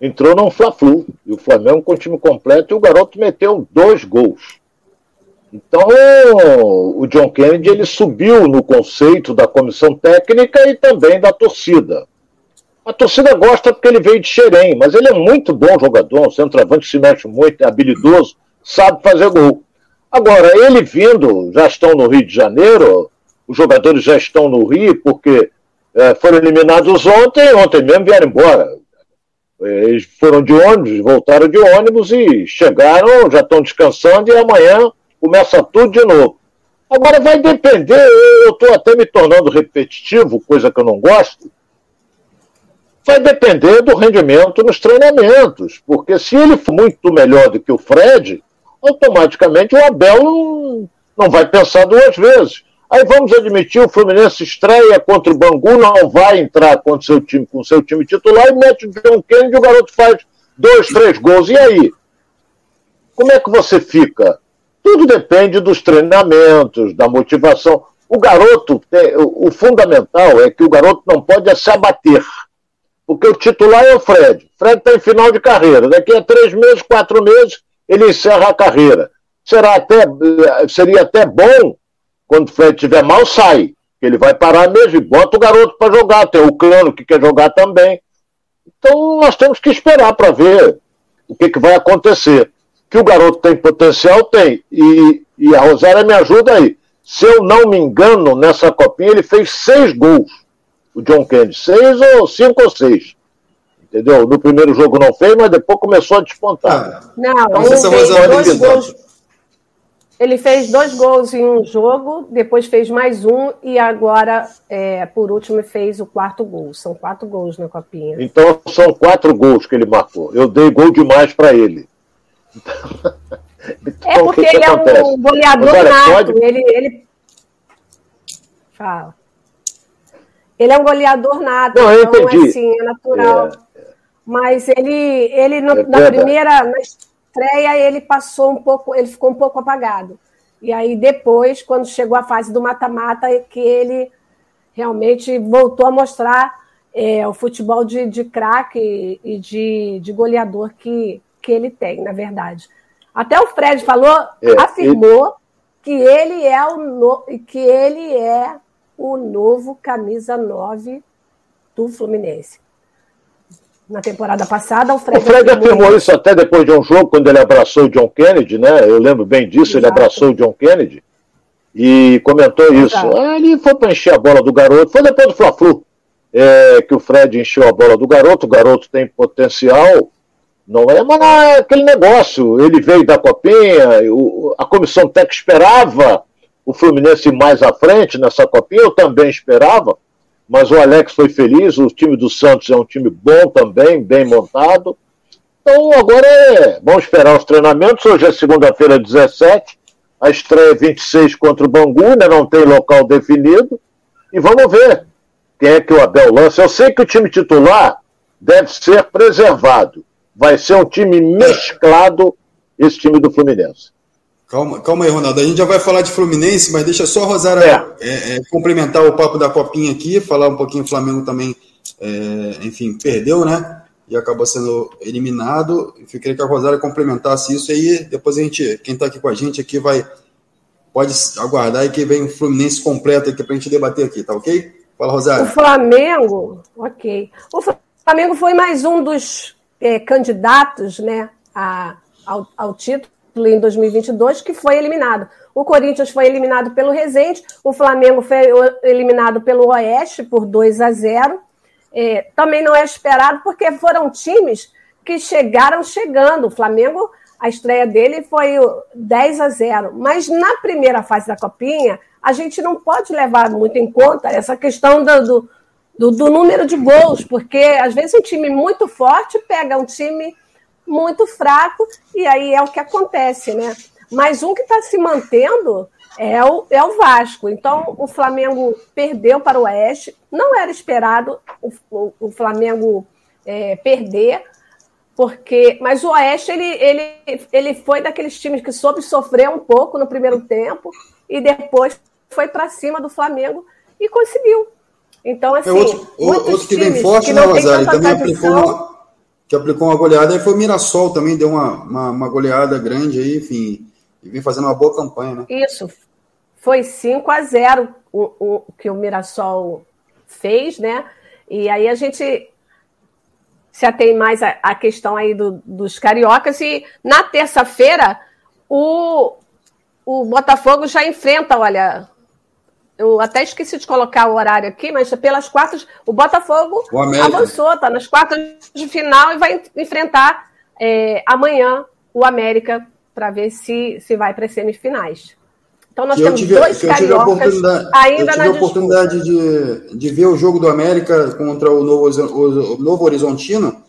entrou num Fla-Flu, e o Flamengo com o time completo, e o garoto meteu dois gols. Então, o John Kennedy ele subiu no conceito da comissão técnica e também da torcida. A torcida gosta porque ele veio de Xerém, mas ele é muito bom jogador, um centroavante se mexe muito, é habilidoso, sabe fazer gol. Agora, ele vindo, já estão no Rio de Janeiro, os jogadores já estão no Rio, porque é, foram eliminados ontem, ontem mesmo vieram embora. Eles foram de ônibus, voltaram de ônibus e chegaram, já estão descansando e amanhã começa tudo de novo. Agora vai depender, eu estou até me tornando repetitivo, coisa que eu não gosto. Vai depender do rendimento nos treinamentos, porque se ele for muito melhor do que o Fred, automaticamente o Abel não, não vai pensar duas vezes. Aí vamos admitir, o Fluminense estreia contra o Bangu, não vai entrar contra seu time, com seu time titular e mete o John Kennedy o garoto faz dois, três gols. E aí? Como é que você fica? Tudo depende dos treinamentos, da motivação. O garoto, o fundamental é que o garoto não pode se abater. Porque o titular é o Fred. Fred está em final de carreira. Daqui a três meses, quatro meses, ele encerra a carreira. Será até, seria até bom quando o Fred estiver mal, sai. Ele vai parar mesmo e bota o garoto para jogar. Tem o Clano que quer jogar também. Então nós temos que esperar para ver o que, que vai acontecer. Que o garoto tem potencial, tem. E, e a Rosária me ajuda aí. Se eu não me engano, nessa copinha ele fez seis gols. O John Kennedy. Seis ou cinco ou seis. Entendeu? No primeiro jogo não fez, mas depois começou a despontar. Não, não, não fez dois gols, ele fez dois gols em um jogo, depois fez mais um e agora, é, por último, fez o quarto gol. São quatro gols na copinha. Então são quatro gols que ele marcou. Eu dei gol demais para ele. então, é porque que ele acontece? é um goleador Agora, nato. Pode... Ele, ele. Fala. Ele é um goleador nato. Não, eu então, entendi. assim, é natural. É. Mas ele, ele no, é na primeira. Estreia ele passou um pouco, ele ficou um pouco apagado. E aí depois, quando chegou a fase do mata-mata, é que ele realmente voltou a mostrar é, o futebol de, de craque e de, de goleador que, que ele tem, na verdade. Até o Fred falou, é, afirmou ele... que ele é o no, que ele é o novo camisa 9 do Fluminense na temporada passada. O Fred, o Fred afirmou isso até depois de um jogo, quando ele abraçou o John Kennedy, né? Eu lembro bem disso, Exato. ele abraçou o John Kennedy e comentou isso. Ah, ele foi para encher a bola do garoto, foi depois do Fla-Flu é, que o Fred encheu a bola do garoto, o garoto tem potencial, não é, mas não é aquele negócio. Ele veio da copinha, o, a comissão técnica esperava o Fluminense mais à frente nessa copinha, eu também esperava, mas o Alex foi feliz, o time do Santos é um time bom também, bem montado. Então agora é, vamos esperar os treinamentos. Hoje é segunda-feira, 17, a estreia é 26 contra o Bangu, não tem local definido. E vamos ver quem é que o Abel lança. Eu sei que o time titular deve ser preservado. Vai ser um time mesclado, esse time do Fluminense. Calma, calma aí, Ronaldo. A gente já vai falar de Fluminense, mas deixa só a Rosária é. É, é, complementar o papo da Copinha aqui, falar um pouquinho. O Flamengo também, é, enfim, perdeu, né? E acabou sendo eliminado. Eu queria que a Rosária complementasse isso aí. Depois a gente, quem está aqui com a gente aqui vai pode aguardar e que vem o Fluminense completo aqui para a gente debater aqui, tá ok? Fala, Rosário. O Flamengo, ok. O Flamengo foi mais um dos é, candidatos, né, a, ao, ao título em 2022, que foi eliminado. O Corinthians foi eliminado pelo Resende, o Flamengo foi eliminado pelo Oeste por 2 a 0. É, também não é esperado, porque foram times que chegaram chegando. O Flamengo, a estreia dele foi 10 a 0. Mas na primeira fase da Copinha, a gente não pode levar muito em conta essa questão do, do, do, do número de gols, porque às vezes um time muito forte pega um time muito fraco, e aí é o que acontece, né? Mas um que está se mantendo é o, é o Vasco. Então, o Flamengo perdeu para o Oeste. Não era esperado o, o, o Flamengo é, perder, porque mas o Oeste ele, ele, ele foi daqueles times que soube sofrer um pouco no primeiro tempo e depois foi para cima do Flamengo e conseguiu. Então, assim, é outro, outro que vem forte, que né, Rosário? Também aplicou que aplicou uma goleada, aí foi o Mirassol também, deu uma, uma, uma goleada grande aí, enfim, e vem fazendo uma boa campanha, né? Isso. Foi 5 a 0 o, o que o Mirassol fez, né? E aí a gente se atém mais à, à questão aí do, dos cariocas. E na terça-feira, o, o Botafogo já enfrenta, olha, eu até esqueci de colocar o horário aqui, mas pelas quartas, o Botafogo o avançou, está nas quartas de final e vai enfrentar é, amanhã o América para ver se, se vai para as semifinais. Então nós que temos tive, dois cariocas ainda eu tive a oportunidade de, de ver o jogo do América contra o Novo, o Novo Horizontino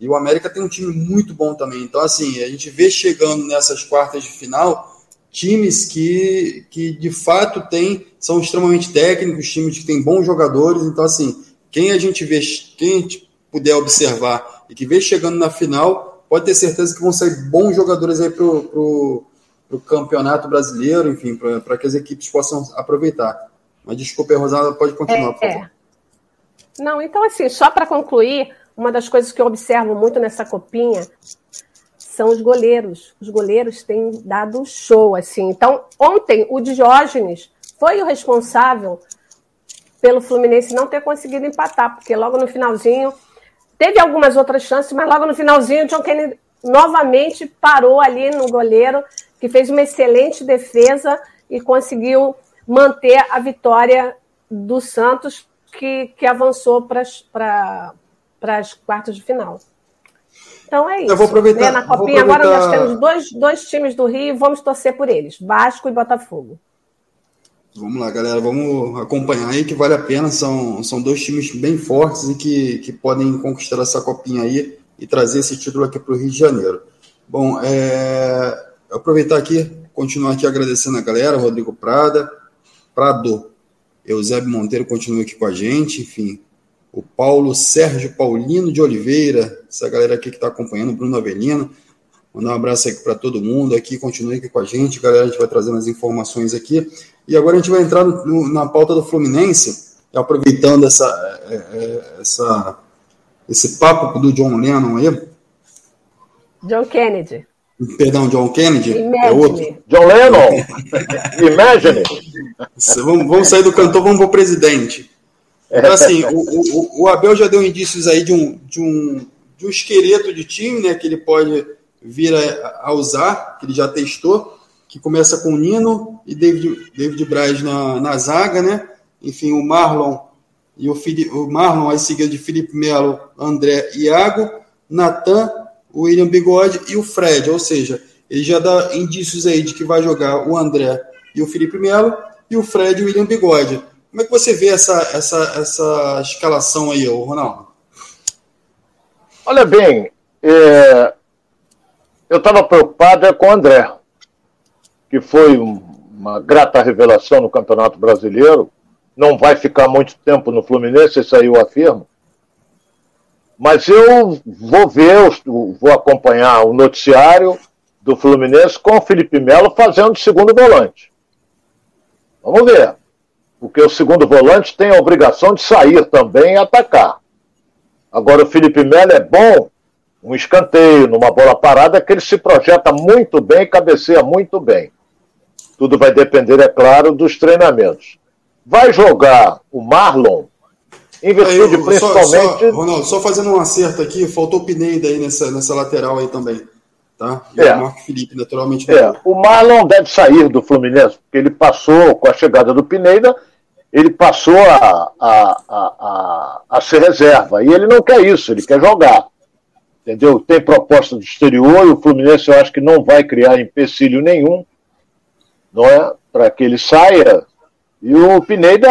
e o América tem um time muito bom também. Então, assim, a gente vê chegando nessas quartas de final times que, que de fato tem, são extremamente técnicos, times que têm bons jogadores. Então, assim, quem a gente vê, quem a gente puder observar e que vê chegando na final, pode ter certeza que vão sair bons jogadores aí para o campeonato brasileiro, enfim, para que as equipes possam aproveitar. Mas desculpa, Rosada, pode continuar, é. É. Não, então, assim, só para concluir, uma das coisas que eu observo muito nessa copinha são os goleiros. Os goleiros têm dado show, assim. Então, ontem, o Diógenes foi o responsável pelo Fluminense não ter conseguido empatar, porque logo no finalzinho teve algumas outras chances, mas logo no finalzinho o John Kennedy novamente parou ali no goleiro, que fez uma excelente defesa e conseguiu manter a vitória do Santos, que, que avançou para as quartas de final. Então é isso. Eu vou aproveitar. Né? Na Copinha aproveitar... agora nós temos dois, dois times do Rio e vamos torcer por eles: Vasco e Botafogo. Vamos lá, galera, vamos acompanhar aí que vale a pena. São, são dois times bem fortes e que, que podem conquistar essa copinha aí e trazer esse título aqui para o Rio de Janeiro. Bom, é, aproveitar aqui, continuar aqui agradecendo a galera, Rodrigo Prada, Prado, Eusébio Monteiro continua aqui com a gente, enfim, o Paulo Sérgio Paulino de Oliveira, essa galera aqui que está acompanhando, Bruno Avelino. Mandar um abraço aqui para todo mundo aqui, continue aqui com a gente, galera, a gente vai trazendo as informações aqui. E agora a gente vai entrar no, na pauta do Fluminense, aproveitando essa, é, é, essa, esse papo do John Lennon aí. John Kennedy. Perdão, John Kennedy? Imagine. É outro. John Lennon! Imagine! vamos, vamos sair do cantor, vamos para o presidente. Então, assim, o, o, o, Abel já deu indícios aí de um, de, um, de um esqueleto de time, né, que ele pode vir a, a usar, que ele já testou, que começa com o Nino e David, David Braz na, na zaga, né? Enfim, o Marlon e o, Fili, o Marlon aí seguido de Felipe Melo, André Iago, Natan, o William Bigode e o Fred, ou seja, ele já dá indícios aí de que vai jogar o André e o Felipe Melo e o Fred e o William Bigode. Como é que você vê essa, essa, essa escalação aí, Ronaldo? Olha bem, é, eu estava preocupado com o André, que foi uma grata revelação no Campeonato Brasileiro. Não vai ficar muito tempo no Fluminense, isso aí eu afirmo. Mas eu vou ver, vou acompanhar o noticiário do Fluminense com o Felipe Melo fazendo segundo volante. Vamos ver porque o segundo volante tem a obrigação de sair também e atacar. Agora, o Felipe Melo é bom, um escanteio, numa bola parada, que ele se projeta muito bem, cabeceia muito bem. Tudo vai depender, é claro, dos treinamentos. Vai jogar o Marlon, em virtude aí, principalmente. Só, só, Ronaldo, só fazendo um acerto aqui, faltou o Pineda aí nessa, nessa lateral aí também. Tá? E é. o Marco Felipe, naturalmente. É. O Marlon deve sair do Fluminense, porque ele passou, com a chegada do Pineda, ele passou a, a, a, a, ser reserva. E ele não quer isso, ele quer jogar. Entendeu? Tem proposta do exterior o Fluminense eu acho que não vai criar empecilho nenhum não é? para que ele saia. E o Pineda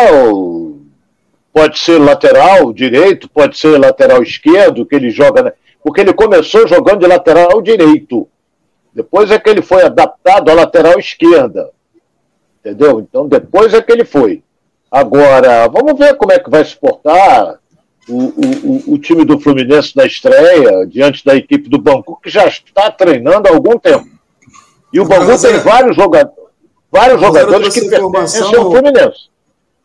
pode ser lateral direito, pode ser lateral esquerdo, que ele joga. Porque ele começou jogando de lateral direito. Depois é que ele foi adaptado à lateral esquerda. Entendeu? Então depois é que ele foi. Agora, vamos ver como é que vai se portar o, o, o time do Fluminense na estreia, diante da equipe do Bangu, que já está treinando há algum tempo. E o Bangu tem vários, jogadores vários jogadores que pertencem ao Fluminense.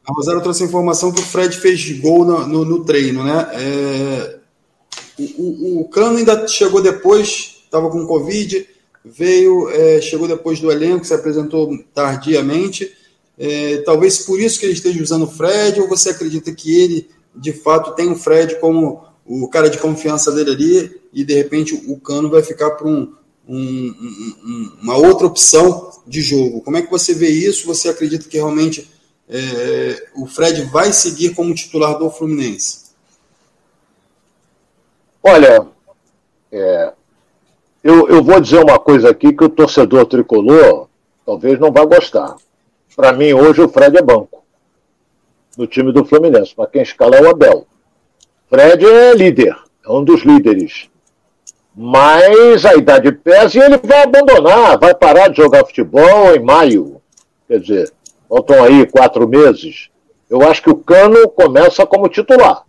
A Rosário trouxe a informação que o Fred fez gol no, no, no treino, né? É, o, o, o, Cano ainda chegou depois, estava com Covid, veio, é, chegou depois do elenco, se apresentou tardiamente. É, talvez por isso que ele esteja usando o Fred, ou você acredita que ele, de fato, tem o Fred como o cara de confiança dele ali, e de repente o Cano vai ficar para um, um, um, uma outra opção de jogo. Como é que você vê isso? Você acredita que realmente é, o Fred vai seguir como titular do Fluminense? Olha, é, eu, eu vou dizer uma coisa aqui que o torcedor tricolor talvez não vá gostar. Para mim, hoje, o Fred é banco no time do Fluminense. Para quem escala é o Abel. Fred é líder, é um dos líderes. Mas a idade pesa e ele vai abandonar, vai parar de jogar futebol em maio. Quer dizer, faltam aí quatro meses. Eu acho que o Cano começa como titular.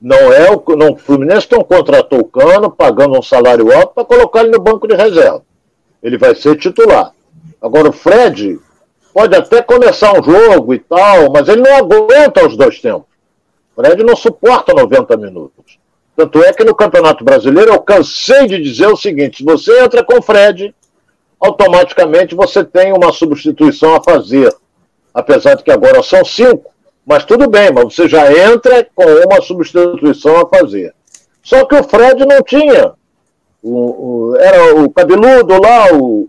Não é o, não, o Fluminense não contratou o Cano pagando um salário alto para colocar ele no banco de reserva. Ele vai ser titular. Agora o Fred pode até começar um jogo e tal, mas ele não aguenta os dois tempos. O Fred não suporta 90 minutos. Tanto é que no Campeonato Brasileiro eu cansei de dizer o seguinte: se você entra com o Fred, automaticamente você tem uma substituição a fazer. Apesar de que agora são cinco, mas tudo bem, mas você já entra com uma substituição a fazer. Só que o Fred não tinha. O, o, era o cabeludo lá, o,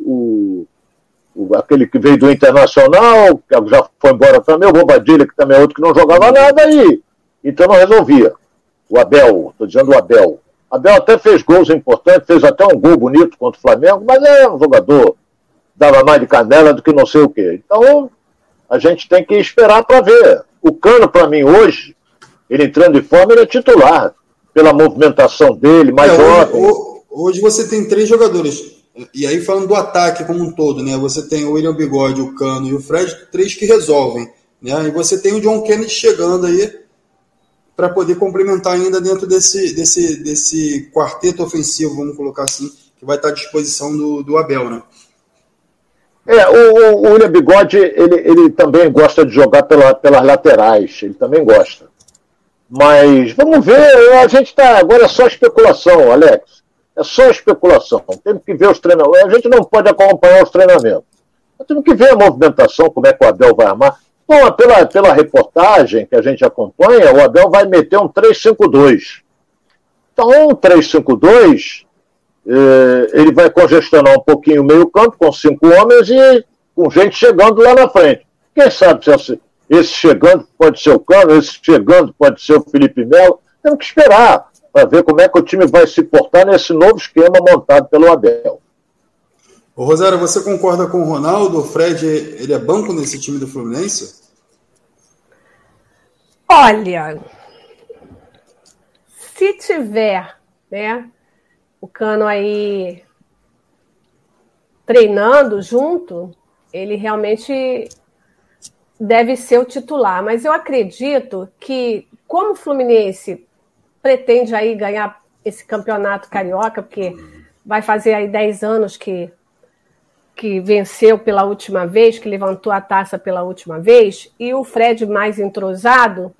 aquele que veio do Internacional, que já foi embora também, o Bobadilha, que também é outro que não jogava nada, aí. então não resolvia o Abel, estou dizendo o Abel. Abel até fez gols importantes, fez até um gol bonito contra o Flamengo, mas é um jogador, dava mais de canela do que não sei o quê. Então, a gente tem que esperar para ver. O Cano, para mim, hoje, ele entrando de forma, ele é titular, pela movimentação dele, mais é, hoje, hoje você tem três jogadores. E aí, falando do ataque como um todo, né? Você tem o William Bigode, o Cano e o Fred, três que resolvem. Né? E você tem o John Kennedy chegando aí para poder complementar ainda dentro desse, desse, desse quarteto ofensivo, vamos colocar assim, que vai estar à disposição do, do Abel, né? É, o, o William Bigode, ele, ele também gosta de jogar pela, pelas laterais, ele também gosta. Mas vamos ver, a gente está. Agora é só especulação, Alex. É só especulação. Temos que ver os treinamentos. A gente não pode acompanhar os treinamentos. temos que ver a movimentação, como é que o Abel vai armar. Bom, pela, pela reportagem que a gente acompanha, o Abel vai meter um 3-5-2. Então, um 3-5-2, eh, ele vai congestionar um pouquinho o meio-campo com cinco homens e com gente chegando lá na frente. Quem sabe se esse, esse chegando pode ser o Cano, esse chegando pode ser o Felipe Melo. Temos que esperar para ver como é que o time vai se portar nesse novo esquema montado pelo Abel. Ô, Rosário, você concorda com o Ronaldo? O Fred, ele é banco nesse time do Fluminense? Olha, se tiver, né, o Cano aí treinando junto, ele realmente deve ser o titular. Mas eu acredito que, como o Fluminense pretende aí ganhar esse campeonato carioca, porque vai fazer aí 10 anos que que venceu pela última vez, que levantou a taça pela última vez, e o Fred mais entrosado,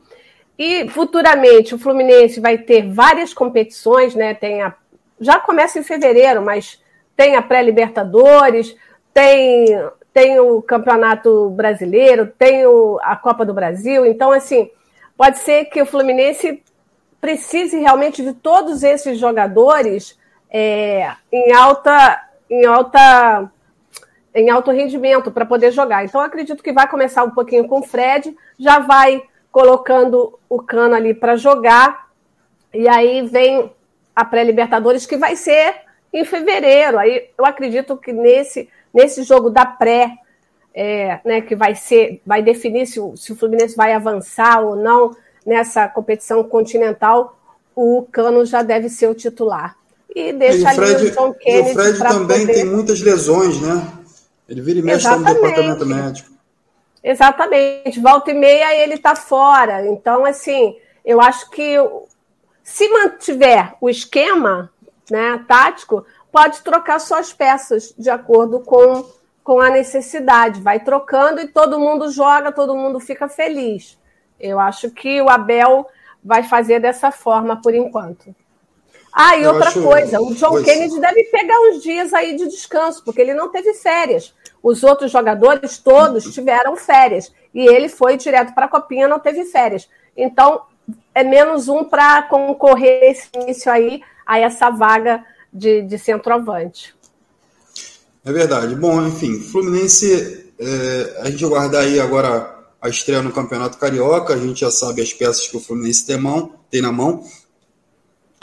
e futuramente o Fluminense vai ter várias competições, né? Tem a, já começa em fevereiro, mas tem a pré-Libertadores, tem, tem o Campeonato Brasileiro, tem o, a Copa do Brasil. Então, assim, pode ser que o Fluminense precise realmente de todos esses jogadores é, em alta, em alta, em alto rendimento para poder jogar. Então acredito que vai começar um pouquinho com o Fred, já vai colocando o Cano ali para jogar e aí vem a pré-Libertadores que vai ser em fevereiro. Aí eu acredito que nesse nesse jogo da pré é, né, que vai ser, vai definir se o, se o Fluminense vai avançar ou não nessa competição continental, o Cano já deve ser o titular. E deixa e Fred, ali o John Kennedy. E o Fred também poder... tem muitas lesões, né? Ele vira e mexe no departamento médico. Exatamente. Volta e meia ele está fora. Então, assim, eu acho que se mantiver o esquema né, tático, pode trocar suas peças de acordo com com a necessidade, vai trocando e todo mundo joga, todo mundo fica feliz. Eu acho que o Abel vai fazer dessa forma por enquanto. Ah, e Eu outra acho... coisa, o John pois... Kennedy deve pegar uns dias aí de descanso, porque ele não teve férias. Os outros jogadores todos tiveram férias. E ele foi direto para a Copinha, não teve férias. Então, é menos um para concorrer esse início aí a essa vaga de, de centroavante. É verdade. Bom, enfim, Fluminense, é, a gente vai guardar aí agora a estreia no Campeonato Carioca, a gente já sabe as peças que o Fluminense tem, mão, tem na mão.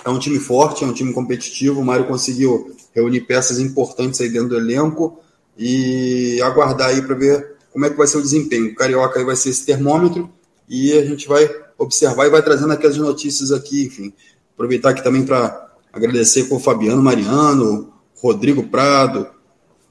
É um time forte, é um time competitivo. O Mário conseguiu reunir peças importantes aí dentro do elenco e aguardar aí para ver como é que vai ser o desempenho. O Carioca aí vai ser esse termômetro e a gente vai observar e vai trazendo aquelas notícias aqui, enfim. Aproveitar aqui também para agradecer com o Fabiano Mariano, Rodrigo Prado,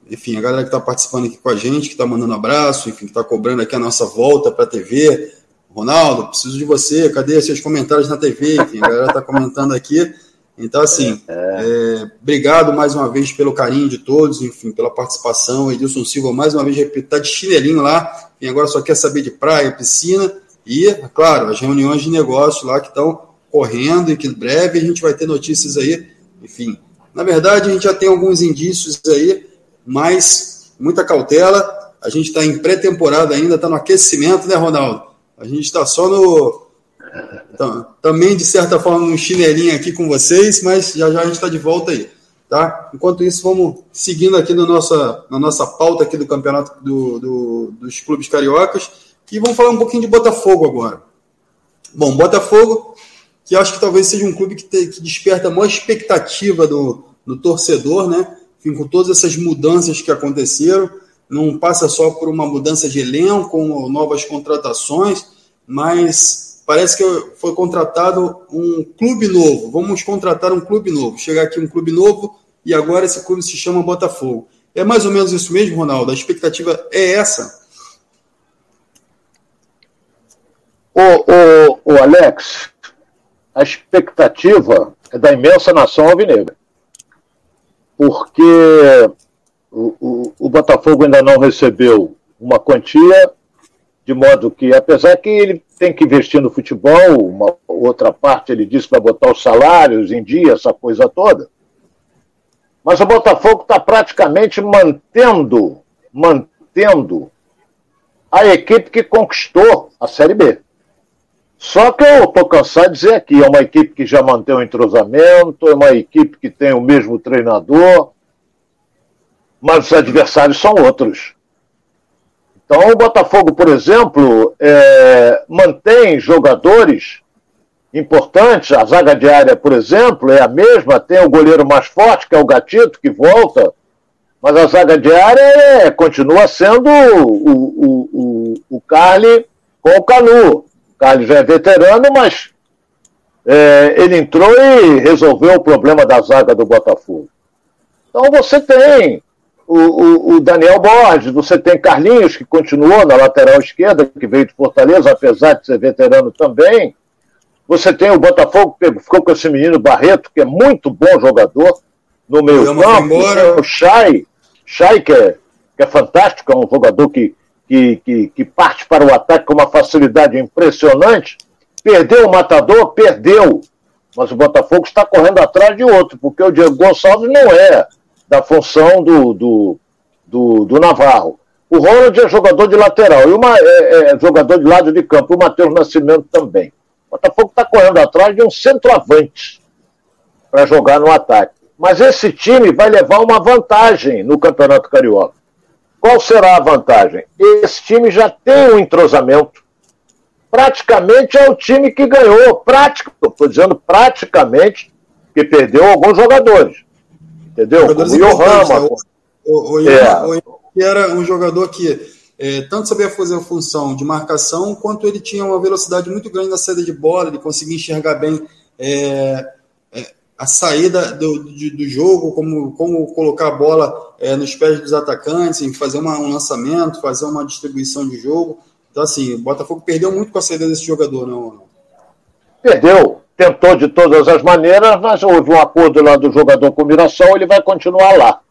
enfim, a galera que está participando aqui com a gente, que está mandando abraço, enfim, que está cobrando aqui a nossa volta para a TV. Ronaldo, preciso de você, cadê seus comentários na TV? Enfim, a galera está comentando aqui. Então, assim, é, é. É, obrigado mais uma vez pelo carinho de todos, enfim, pela participação. Edilson Silva, mais uma vez, está de chinelinho lá, e agora só quer saber de praia, piscina, e, é claro, as reuniões de negócio lá que estão correndo e que breve a gente vai ter notícias aí. Enfim, na verdade, a gente já tem alguns indícios aí mas muita cautela. A gente está em pré-temporada ainda, está no aquecimento, né, Ronaldo? A gente está só no. Tá, também, de certa forma, um chinelinho aqui com vocês, mas já já a gente está de volta aí. Tá? Enquanto isso, vamos seguindo aqui no nossa, na nossa pauta aqui do campeonato do, do, dos clubes cariocas e vamos falar um pouquinho de Botafogo agora. Bom, Botafogo, que acho que talvez seja um clube que, te, que desperta a maior expectativa do, do torcedor, né? Enfim, com todas essas mudanças que aconteceram, não passa só por uma mudança de elenco, novas contratações, mas parece que foi contratado um clube novo. Vamos contratar um clube novo. Chegar aqui um clube novo e agora esse clube se chama Botafogo. É mais ou menos isso mesmo, Ronaldo? A expectativa é essa? O, o, o Alex, a expectativa é da imensa nação alvinegra porque o, o, Botafogo ainda não recebeu uma quantia, de modo que, apesar que ele tem que investir no futebol, uma outra parte ele disse para botar os salários em dia, essa coisa toda. Mas o Botafogo está praticamente mantendo, mantendo a equipe que conquistou a Série B. Só que eu estou cansado de dizer aqui, é uma equipe que já mantém o entrosamento, é uma equipe que tem o mesmo treinador, mas os adversários são outros. Então o Botafogo, por exemplo, é, mantém jogadores importantes, a zaga diária, por exemplo, é a mesma, tem o goleiro mais forte, que é o Gatito, que volta, mas a zaga diária é, continua sendo o, o, o, o Carly com o Canu. Carlos já é veterano, mas é, ele entrou e resolveu o problema da zaga do Botafogo. Então você tem o, o, o, Daniel Borges, você tem Carlinhos, que continuou na lateral esquerda, que veio de Fortaleza, apesar de ser veterano também. Você tem o Botafogo, que ficou com esse menino Barreto, que é muito bom jogador no meio campo. O Chay, Chay que, é, que é fantástico, é um jogador que que, que, que parte para o ataque com uma facilidade impressionante. Perdeu o matador? Perdeu. Mas o Botafogo está correndo atrás de outro, porque o Diego Gonçalves não é da função do, do, do, do Navarro. O Ronald é jogador de lateral e uma, é, é jogador de lado de campo. O Matheus Nascimento também. O Botafogo está correndo atrás de um centroavante para jogar no ataque. Mas esse time vai levar uma vantagem no Campeonato Carioca. Qual será a vantagem? Esse time já tem um entrosamento. Praticamente é o time que ganhou. Prático, estou dizendo praticamente, que perdeu alguns jogadores. Entendeu? Jogadores o Yohama. Né? O, o, é. o, era um jogador que é, tanto sabia fazer a função de marcação, quanto ele tinha uma velocidade muito grande na saída de bola, ele conseguia enxergar bem é, a saída do, do, do, jogo, como, como colocar a bola é, nos pés dos atacantes, em fazer uma, um lançamento, fazer uma distribuição de jogo. Então, assim, o Botafogo perdeu muito com a saída desse jogador, não? Perdeu. Tentou de todas as maneiras, mas houve um acordo lá do jogador com o Mirassol, ele vai continuar lá.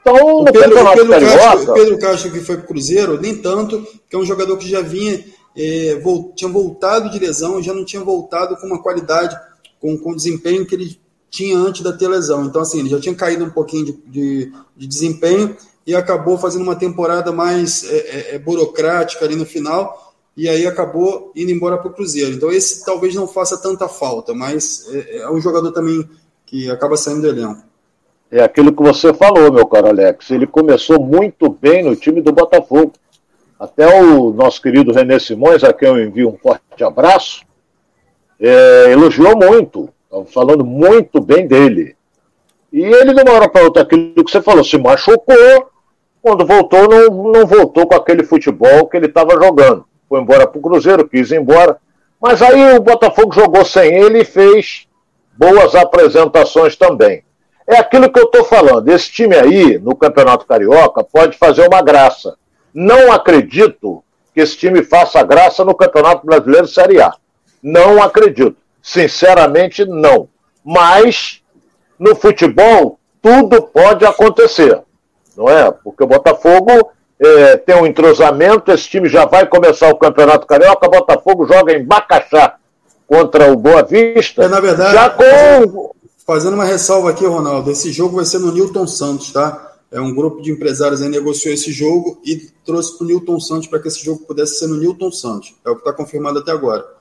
Então, o Pedro, o Pedro, Castro, Pedro Castro, que foi para o Cruzeiro, nem tanto, que é um jogador que já vinha, é, tinha voltado de lesão, já não tinha voltado com uma qualidade, com, com o desempenho que ele tinha antes da ter lesão. Então, assim, ele já tinha caído um pouquinho de, de, de desempenho e acabou fazendo uma temporada mais é, é, é burocrática ali no final, e aí acabou indo embora para o Cruzeiro. Então, esse talvez não faça tanta falta, mas é, é um jogador também que acaba saindo do elenco. É aquilo que você falou, meu caro Alex. Ele começou muito bem no time do Botafogo. Até o nosso querido René Simões, a quem eu envio um forte abraço, é, elogiou muito, falando muito bem dele. E ele, de uma hora para outra, aquilo que você falou, se machucou. Quando voltou, não, não voltou com aquele futebol que ele estava jogando. Foi embora para o Cruzeiro, quis ir embora. Mas aí o Botafogo jogou sem ele e fez boas apresentações também. É aquilo que eu estou falando. Esse time aí, no Campeonato Carioca, pode fazer uma graça. Não acredito que esse time faça graça no Campeonato Brasileiro Série A. Não acredito. Sinceramente, não. Mas, no futebol, tudo pode acontecer. Não é? Porque o Botafogo é, tem um entrosamento, esse time já vai começar o Campeonato Carioca, o Botafogo joga em Bacaxá contra o Boa Vista. É, na verdade, já com Fazendo uma ressalva aqui, Ronaldo, esse jogo vai ser no Newton Santos, tá? É um grupo de empresários aí negociou esse jogo e trouxe para o Newton Santos para que esse jogo pudesse ser no Newton Santos. É o que está confirmado até agora.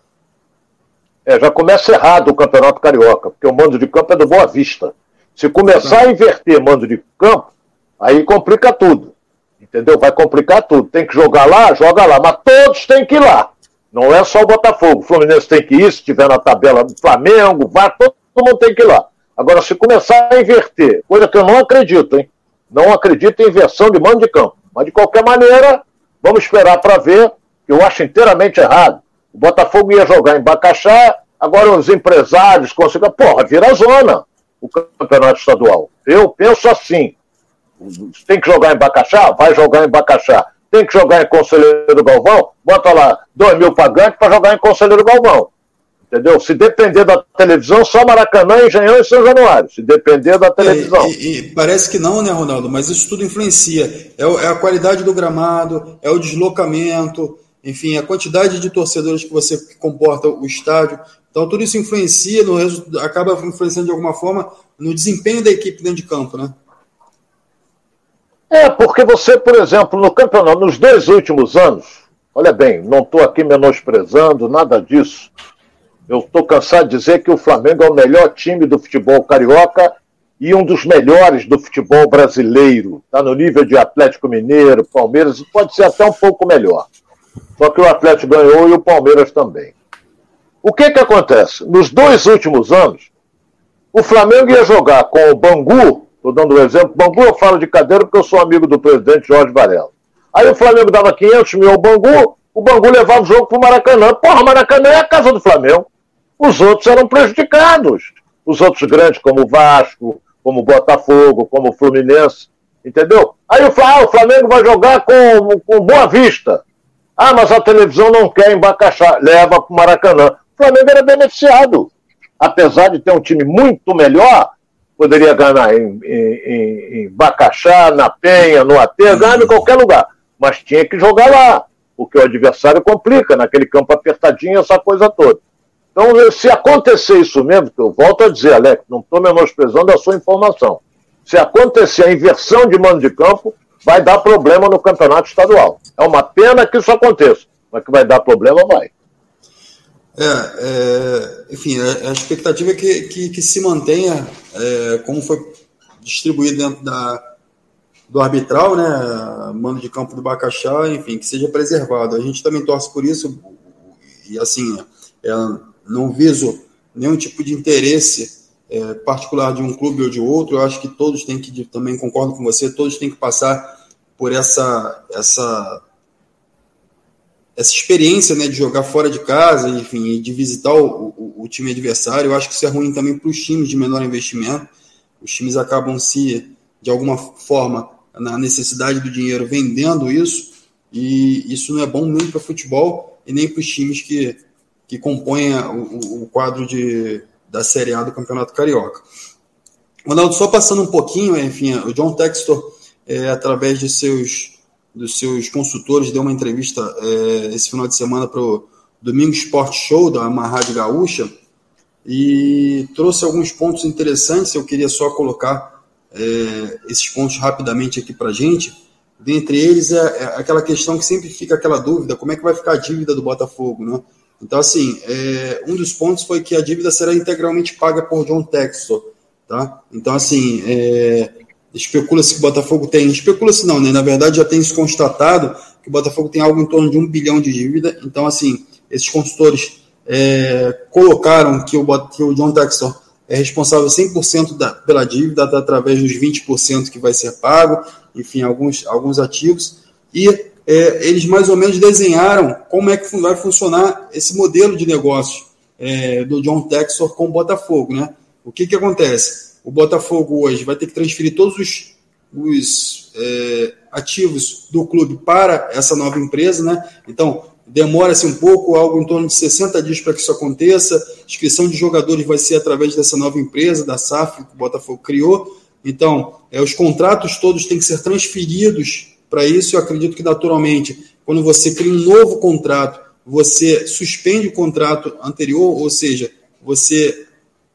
É, já começa errado o Campeonato Carioca, porque o mando de campo é do Boa Vista. Se começar a inverter mando de campo, aí complica tudo. Entendeu? Vai complicar tudo. Tem que jogar lá, joga lá. Mas todos têm que ir lá. Não é só o Botafogo. O Fluminense tem que ir, se tiver na tabela do Flamengo, vai, todo mundo tem que ir lá. Agora, se começar a inverter, coisa que eu não acredito, hein? Não acredito em inversão de mando de campo. Mas, de qualquer maneira, vamos esperar para ver, que eu acho inteiramente errado. O Botafogo ia jogar em Bacaxá, agora os empresários conseguem. Porra, vira zona o campeonato estadual. Eu penso assim. Tem que jogar em Bacaxá? Vai jogar em Bacaxá. Tem que jogar em Conselheiro Galvão? Bota lá dois mil pagantes para jogar em Conselheiro Galvão. Entendeu? Se depender da televisão, só Maracanã, Engenhão e São Januário. Se depender da televisão. É, e, e, parece que não, né, Ronaldo? Mas isso tudo influencia. É, é, a qualidade do gramado, é o deslocamento, enfim, a quantidade de torcedores que você comporta o estádio. Então, tudo isso influencia, no, acaba influenciando de alguma forma no desempenho da equipe dentro de campo, né? É, porque você, por exemplo, no campeonato, nos dois últimos anos, olha bem, não estou aqui menosprezando nada disso. Eu estou cansado de dizer que o Flamengo é o melhor time do futebol carioca e um dos melhores do futebol brasileiro. Está no nível de Atlético Mineiro, Palmeiras, e pode ser até um pouco melhor. Só que o Atlético ganhou e o Palmeiras também. O que, que acontece? Nos dois últimos anos, o Flamengo ia jogar com o Bangu, estou dando um exemplo, Bangu eu falo de cadeira porque eu sou amigo do presidente Jorge Varela. Aí o Flamengo dava 500 mil ao Bangu, o Bangu levava o jogo para o Maracanã. Porra, Maracanã é a casa do Flamengo os outros eram prejudicados. Os outros grandes, como o Vasco, como o Botafogo, como o Fluminense, entendeu? Aí falo, ah, o Flamengo vai jogar com, com Boa Vista. Ah, mas a televisão não quer embacaxar, leva para o Maracanã. O Flamengo era beneficiado. Apesar de ter um time muito melhor, poderia ganhar em, em, em Bacaxá, na Penha, no AT, ganhar em qualquer lugar. Mas tinha que jogar lá, porque o adversário complica, naquele campo apertadinho, essa coisa toda. Então, se acontecer isso mesmo, que eu volto a dizer, Alex, não estou menosprezando a sua informação. Se acontecer a inversão de mando de campo, vai dar problema no campeonato estadual. É uma pena que isso aconteça, mas que vai dar problema, vai. É, é, enfim, a, a, expectativa é que, que, que se mantenha é, como foi distribuído dentro da, do arbitral, né, mando de campo do Bacaxá, enfim, que seja preservado. A gente também torce por isso, e assim, é, não viso nenhum tipo de interesse é, particular de um clube ou de outro, eu acho que todos têm que, também concordo com você, todos têm que passar por essa, essa, essa experiência né, de jogar fora de casa, enfim, de visitar o, o, o time adversário. Eu acho que isso é ruim também para os times de menor investimento. Os times acabam se, de alguma forma, na necessidade do dinheiro, vendendo isso, e isso não é bom nem para o futebol e nem para os times que, que compõem o, o quadro de, da Série A do Campeonato Carioca. Ronaldo, só passando um pouquinho, enfim, o John Textor, é, através de seus, dos seus consultores, deu uma entrevista é, esse final de semana para o Domingo Sport Show, da Rádio Gaúcha, e trouxe alguns pontos interessantes. Eu queria só colocar é, esses pontos rapidamente aqui para a gente. Dentre eles é, é, aquela questão que sempre fica aquela dúvida: como é que vai ficar a dívida do Botafogo, né? Então, assim, é, um dos pontos foi que a dívida será integralmente paga por John Textor, tá? Então, assim, é, especula-se que o Botafogo tem, especula-se não, né? Na verdade, já tem se constatado que o Botafogo tem algo em torno de um bilhão de dívida. Então, assim, esses consultores é, colocaram que o, que o John Textor é responsável 100% da, pela dívida, através dos 20% que vai ser pago, enfim, alguns, alguns ativos. E é, eles mais ou menos desenharam como é que vai funcionar esse modelo de negócio é, do John Texor com o Botafogo. Né? O que, que acontece? O Botafogo hoje vai ter que transferir todos os, os é, ativos do clube para essa nova empresa. Né? Então, demora-se um pouco, algo em torno de 60 dias para que isso aconteça. Inscrição de jogadores vai ser através dessa nova empresa, da SAF, que o Botafogo criou. Então, é, os contratos todos têm que ser transferidos para isso, eu acredito que naturalmente, quando você cria um novo contrato, você suspende o contrato anterior, ou seja, você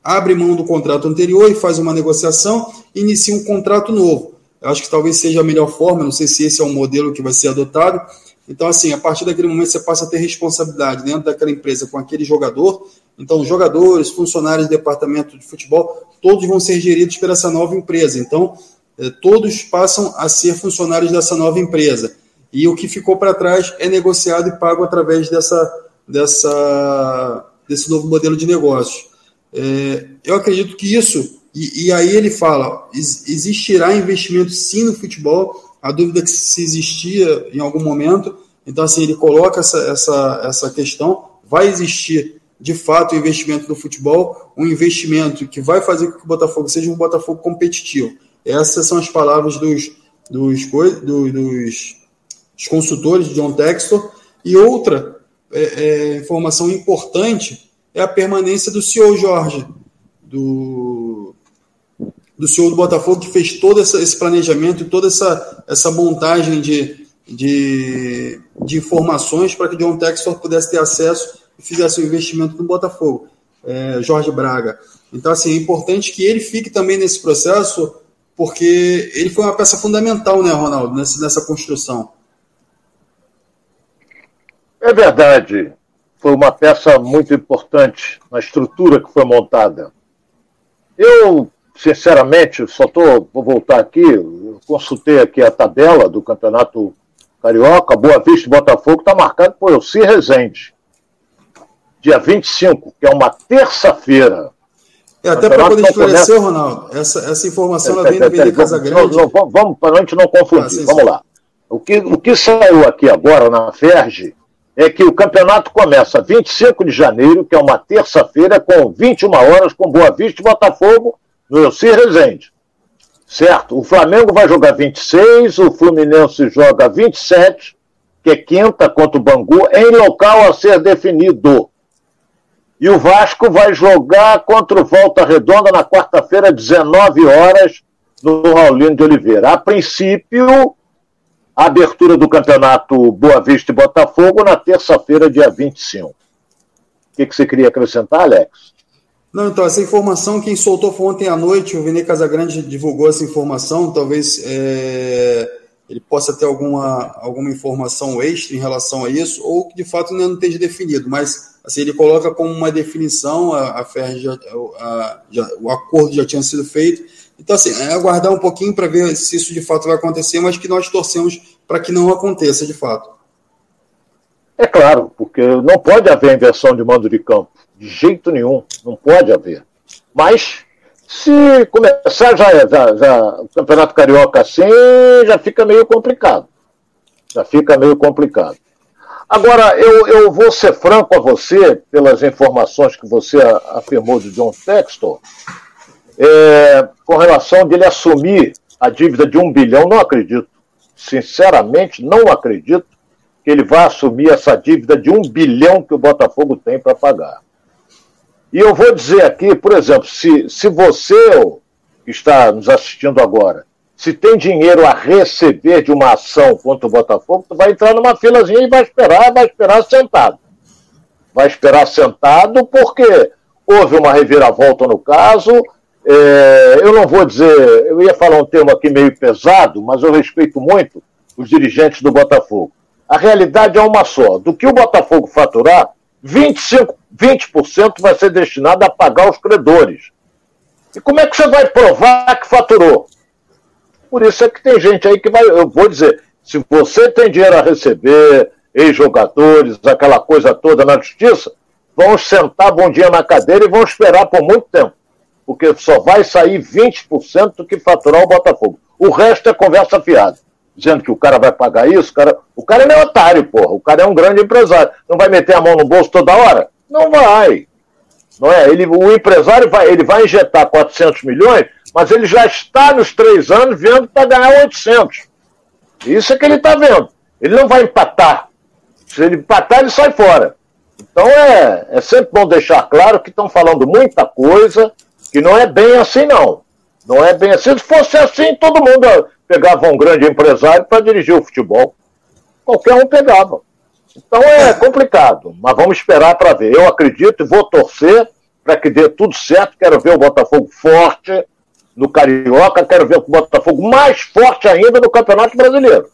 abre mão do contrato anterior e faz uma negociação e inicia um contrato novo. Eu acho que talvez seja a melhor forma, não sei se esse é o modelo que vai ser adotado. Então, assim, a partir daquele momento você passa a ter responsabilidade dentro daquela empresa com aquele jogador. Então, jogadores, funcionários do departamento de futebol, todos vão ser geridos por essa nova empresa. Então, é, todos passam a ser funcionários dessa nova empresa. E o que ficou para trás é negociado e pago através dessa, dessa, desse novo modelo de negócio. É, eu acredito que isso, e, e, aí ele fala: existirá investimento sim no futebol, a dúvida que se existia em algum momento. Então, assim, ele coloca essa, essa, essa questão: vai existir de fato o investimento no futebol, um investimento que vai fazer com que o Botafogo seja um Botafogo competitivo. Essas são as palavras dos, dos, dos, dos consultores de John Textor. E outra é, é, informação importante é a permanência do CEO Jorge, do, do CEO do Botafogo, que fez todo essa, esse planejamento e toda essa, essa montagem de, de, de informações para que John Textor pudesse ter acesso e fizesse o um investimento no Botafogo, é, Jorge Braga. Então, assim, é importante que ele fique também nesse processo porque ele foi uma peça fundamental, né, Ronaldo, nessa, nessa construção. É verdade. Foi uma peça muito importante na estrutura que foi montada. Eu, sinceramente, só estou, vou voltar aqui, consultei aqui a tabela do Campeonato Carioca, Boa Vista e Botafogo está marcado por Elci Rezende. Dia 25, que é uma terça-feira. É, até para poder esclarecer, começa... Ronaldo, essa, essa informação ela vem da BD Casagrande. Não, vamos, para a gente não confundir, ah, sim, vamos sim. lá. O que, o que saiu aqui agora na FERJ é que o campeonato começa 25 de janeiro, que é uma terça-feira, com 21 horas, com Boa Vista e Botafogo, no Elci Rezende. Certo? O Flamengo vai jogar 26, o Fluminense joga 27, que é quinta contra o Bangu, em local a ser definido. E o Vasco vai jogar contra o Volta Redonda na quarta-feira, 19 horas, no Raulino de Oliveira. A princípio, abertura do campeonato Boa Vista e Botafogo na terça-feira, dia 25. O que, que você queria acrescentar, Alex? Não, então, essa informação quem soltou foi ontem à noite, o Vini Casagrande divulgou essa informação, talvez é, ele possa ter alguma, alguma informação extra em relação a isso, ou que de fato ainda não esteja definido, mas assim, ele coloca como uma definição, a, a FER já, a, já, o acordo já tinha sido feito. Então, assim, é aguardar um pouquinho para ver se isso de fato vai acontecer, mas que nós torcemos para que não aconteça de fato. É claro, porque não pode haver inversão de mando de campo, de jeito nenhum, não pode haver. Mas se começar já, já, já o Campeonato Carioca assim, já fica meio complicado. Já fica meio complicado. Agora, eu, eu vou ser franco a você, pelas informações que você afirmou de John Textor, é, com relação dele assumir a dívida de um bilhão, não acredito. Sinceramente, não acredito que ele vá assumir essa dívida de um bilhão que o Botafogo tem para pagar. E eu vou dizer aqui, por exemplo, se, se você que está nos assistindo agora se tem dinheiro a receber de uma ação contra o Botafogo, tu vai entrar numa filazinha e vai esperar, vai esperar sentado. Vai esperar sentado porque houve uma reviravolta no caso. É, eu não vou dizer, eu ia falar um termo aqui meio pesado, mas eu respeito muito os dirigentes do Botafogo. A realidade é uma só. Do que o Botafogo faturar, 25, 20% vai ser destinado a pagar os credores. E como é que você vai provar que faturou? Por isso é que tem gente aí que vai, eu vou dizer, se você tem dinheiro a receber, ex-jogadores, aquela coisa toda na justiça, vão sentar bom dia na cadeira e vão esperar por muito tempo. Porque só vai sair 20% do que faturar o Botafogo. O resto é conversa fiada. Dizendo que o cara vai pagar isso, o cara, o cara é otário, porra. O cara é um grande empresário. Não vai meter a mão no bolso toda hora? Não vai. Não é? Ele, o empresário vai, ele vai injetar 400 milhões mas ele já está nos três anos vendo para ganhar 800. Isso é que ele está vendo. Ele não vai empatar. Se ele empatar, ele sai fora. Então é, é sempre bom deixar claro que estão falando muita coisa, que não é bem assim, não. Não é bem assim. Se fosse assim, todo mundo pegava um grande empresário para dirigir o futebol. Qualquer um pegava. Então é complicado, mas vamos esperar para ver. Eu acredito e vou torcer para que dê tudo certo. Quero ver o Botafogo forte, no Carioca, quero ver o Botafogo mais forte ainda no Campeonato Brasileiro.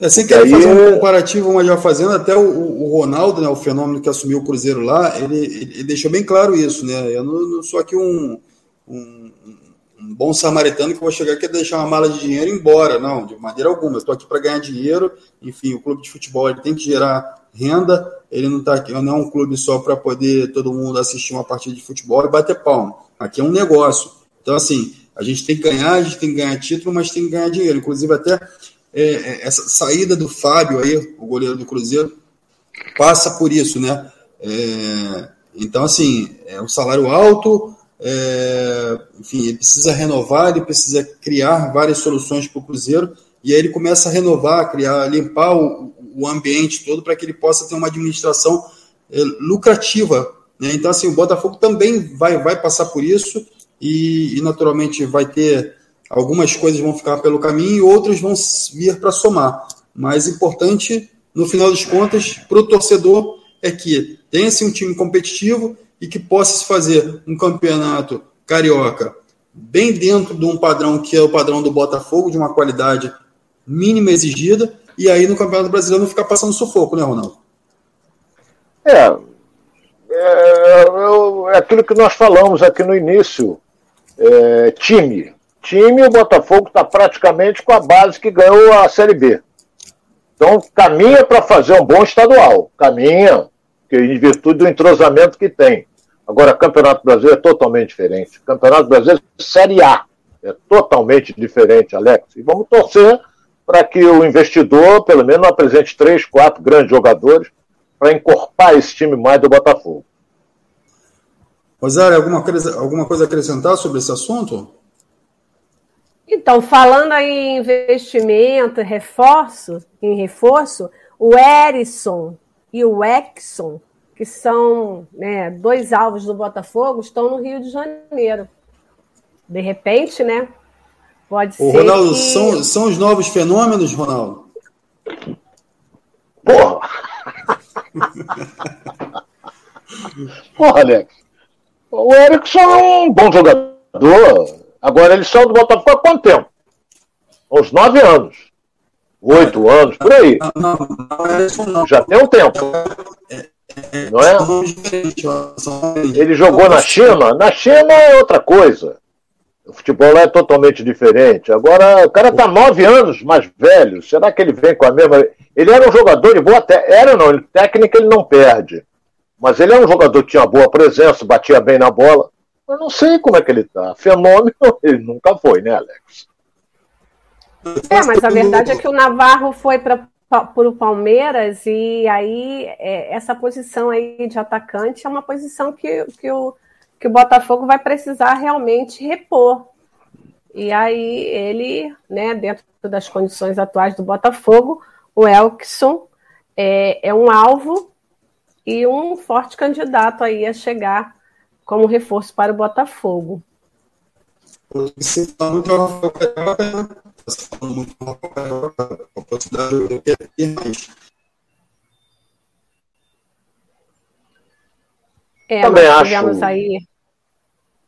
É, sem querer aí... fazer um comparativo, mas já fazendo, até o, o, Ronaldo, né, o fenômeno que assumiu o Cruzeiro lá, ele, ele deixou bem claro isso, né? Eu não, não sou aqui um, um, um, bom samaritano que vou chegar aqui e deixar uma mala de dinheiro e embora, não, de maneira alguma. Eu estou aqui para ganhar dinheiro, enfim, o clube de futebol ele tem que gerar renda, ele não tá aqui, não é um clube só para poder todo mundo assistir uma partida de futebol e bater palma. Aqui é um negócio. Então, assim, a gente tem que ganhar, a gente tem que ganhar título, mas tem que ganhar dinheiro. Inclusive, até é, é, essa saída do Fábio aí, o goleiro do Cruzeiro, passa por isso, né? É, então, assim, é um salário alto, é, enfim, ele precisa renovar, ele precisa criar várias soluções para o Cruzeiro, e aí ele começa a renovar, criar, limpar o, o ambiente todo para que ele possa ter uma administração é, lucrativa. Né? Então, assim, o Botafogo também vai, vai passar por isso, e, e naturalmente vai ter algumas coisas vão ficar pelo caminho e outras vão vir para somar. Mas importante, no final das contas, para o torcedor é que tenha-se um time competitivo e que possa se fazer um campeonato carioca bem dentro de um padrão que é o padrão do Botafogo, de uma qualidade mínima exigida, e aí no Campeonato Brasileiro não ficar passando sufoco, né, Ronaldo? É, é, é aquilo que nós falamos aqui no início é, time. Time, o Botafogo está praticamente com a base que ganhou a Série B. Então, caminha para fazer um bom estadual. Caminha, em virtude do entrosamento que tem. Agora, Campeonato Brasileiro é totalmente diferente. Campeonato Brasileiro é Série A. É totalmente diferente, Alex. E vamos torcer para que o investidor, pelo menos, apresente três, quatro grandes jogadores para encorpar esse time mais do Botafogo. Rosário, alguma coisa, alguma coisa a acrescentar sobre esse assunto? Então, falando aí em investimento, reforço, em reforço, o Erisson e o Exxon, que são né, dois alvos do Botafogo, estão no Rio de Janeiro. De repente, né? Pode Ô, ser. Ronaldo, que... são, são os novos fenômenos, Ronaldo? Porra! Porra, Alex. O Erickson é um bom jogador. Agora ele saiu do Botafogo há quanto tempo? Uns nove anos. Oito anos, por aí. Não, não, não, não Já tem um tempo. É, não é? Ele jogou na China? Na China é outra coisa. O futebol lá é totalmente diferente. Agora, o cara está nove anos mais velho. Será que ele vem com a mesma. Ele era um jogador de boa. Te... Era não, técnica ele não perde. Mas ele é um jogador que tinha boa presença, batia bem na bola. Eu não sei como é que ele está. Fenômeno, ele nunca foi, né, Alex? É, mas a verdade é que o Navarro foi para o Palmeiras e aí é, essa posição aí de atacante é uma posição que, que, o, que o Botafogo vai precisar realmente repor. E aí ele, né, dentro das condições atuais do Botafogo, o Elkson é, é um alvo e um forte candidato aí a chegar como reforço para o Botafogo. Você está muito falando muito a possibilidade eu quero ter mais. É, Também tivemos acho aí.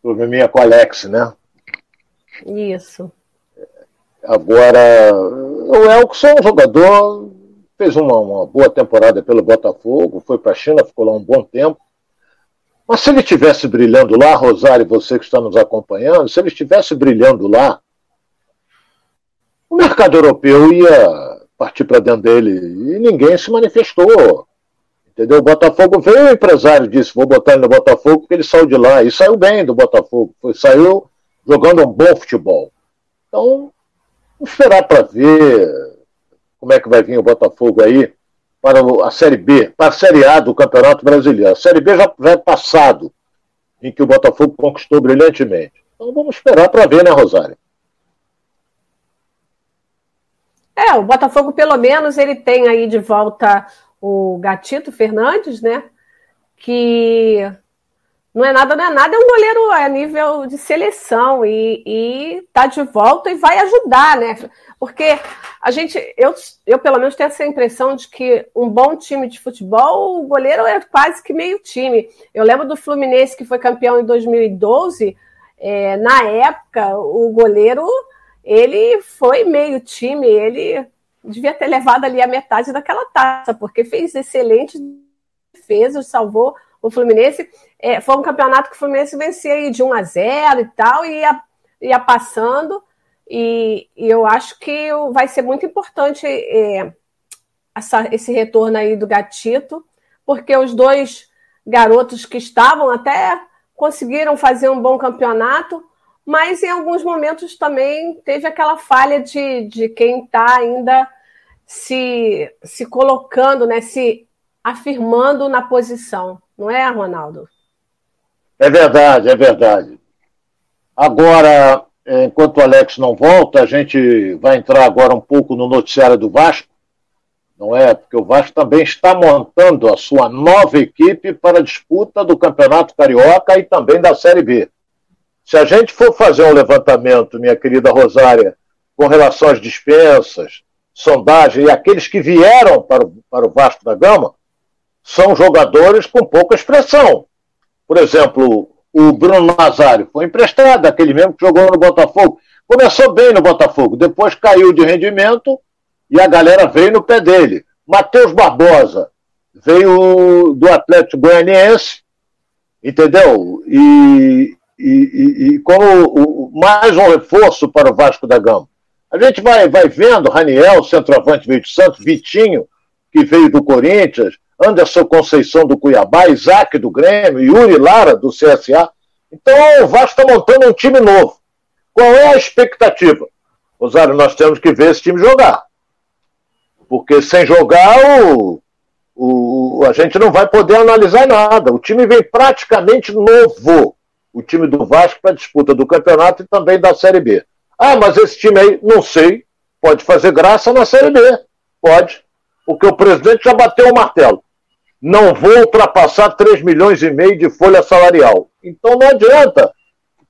Probleminha com o Alex, né? Isso. Agora, o Elkson, é jogador, fez uma, uma boa temporada pelo Botafogo, foi para a China, ficou lá um bom tempo. Mas se ele estivesse brilhando lá, Rosário, você que está nos acompanhando, se ele estivesse brilhando lá, o mercado europeu ia partir para dentro dele e ninguém se manifestou. Entendeu? O Botafogo veio, o empresário disse: vou botar ele no Botafogo porque ele saiu de lá. E saiu bem do Botafogo, foi, saiu jogando um bom futebol. Então, vamos esperar para ver como é que vai vir o Botafogo aí para a Série B, para a Série A do Campeonato Brasileiro. A Série B já, já é passado, em que o Botafogo conquistou brilhantemente. Então vamos esperar para ver, né, Rosário? É, o Botafogo, pelo menos, ele tem aí de volta o Gatito Fernandes, né? Que não é nada, não é nada, é um goleiro a nível de seleção e, e tá de volta e vai ajudar, né? Porque a gente, eu, eu pelo menos tenho essa impressão de que um bom time de futebol, o goleiro é quase que meio time. Eu lembro do Fluminense que foi campeão em 2012, é, na época, o goleiro ele foi meio time, ele devia ter levado ali a metade daquela taça, porque fez excelentes defesas, salvou o Fluminense. É, foi um campeonato que o Fluminense vencia aí de 1 a 0 e tal, e ia, ia passando. E, e, eu acho que vai ser muito importante é, essa, esse retorno aí do Gatito, porque os dois garotos que estavam até conseguiram fazer um bom campeonato, mas em alguns momentos também teve aquela falha de, de quem está ainda se, se colocando, né, se afirmando na posição, não é, Ronaldo? É verdade, é verdade. Agora, enquanto o Alex não volta, a gente vai entrar agora um pouco no noticiário do Vasco, não é? Porque o Vasco também está montando a sua nova equipe para a disputa do Campeonato Carioca e também da Série B. Se a gente for fazer um levantamento, minha querida Rosária, com relação às dispensas, sondagem e aqueles que vieram para o, para o Vasco da Gama, são jogadores com pouca expressão. Por exemplo, o Bruno Nazário foi emprestado, aquele mesmo que jogou no Botafogo. Começou bem no Botafogo, depois caiu de rendimento e a galera veio no pé dele. Matheus Barbosa veio do Atlético Goianiense, entendeu? E, e, e, como o, mais um reforço para o Vasco da Gama. A gente vai, vai vendo Raniel, centroavante veio de Santos, Vitinho, que veio do Corinthians, Anderson Conceição do Cuiabá, Isaac do Grêmio, Yuri Lara do CSA. Então o Vasco está montando um time novo. Qual é a expectativa? Rosário, nós temos que ver esse time jogar. Porque sem jogar, o, o, a gente não vai poder analisar nada. O time vem praticamente novo o time do Vasco para a disputa do campeonato e também da Série B. Ah, mas esse time aí, não sei, pode fazer graça na Série B. Pode. Porque o presidente já bateu o martelo. Não vou ultrapassar 3 milhões e meio de folha salarial. Então não adianta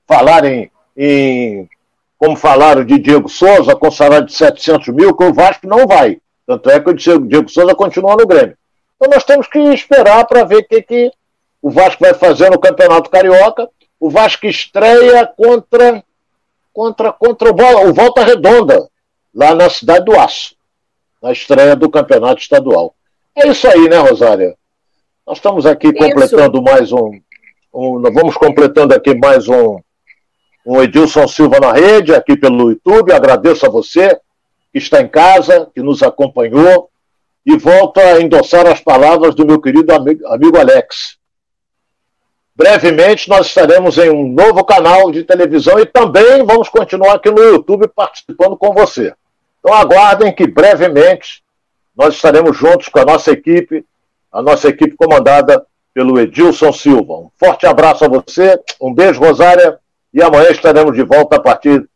falar em, em como falaram de Diego Souza, com salário de 700 mil, que o Vasco não vai. Tanto é que o Diego Souza continua no Grêmio. Então nós temos que esperar para ver o que, que o Vasco vai fazer no Campeonato Carioca o Vasco estreia contra contra, contra o, Volta Redonda, lá na cidade do Aço, na estreia do campeonato estadual. É isso aí, né, Rosária? Nós estamos aqui Isso. completando mais um, um, Nós vamos completando aqui mais um, um Edilson Silva na rede, aqui pelo YouTube. Agradeço a você que está em casa, que nos acompanhou, e volto a endossar as palavras do meu querido amigo, amigo Alex. Brevemente nós estaremos em um novo canal de televisão e também vamos continuar aqui no YouTube participando com você. Então aguardem que brevemente nós estaremos juntos com a nossa equipe a nossa equipe comandada pelo Edilson Silva. Um forte abraço a você, um beijo, Rosária, e amanhã estaremos de volta a partir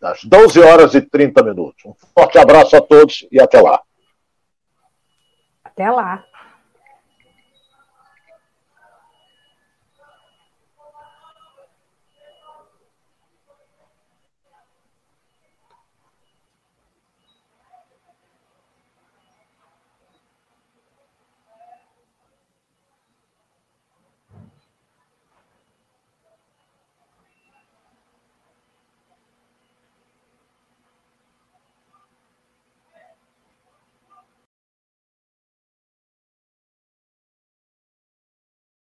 das 12 horas e 30 minutos. Um forte abraço a todos e até lá. Até lá.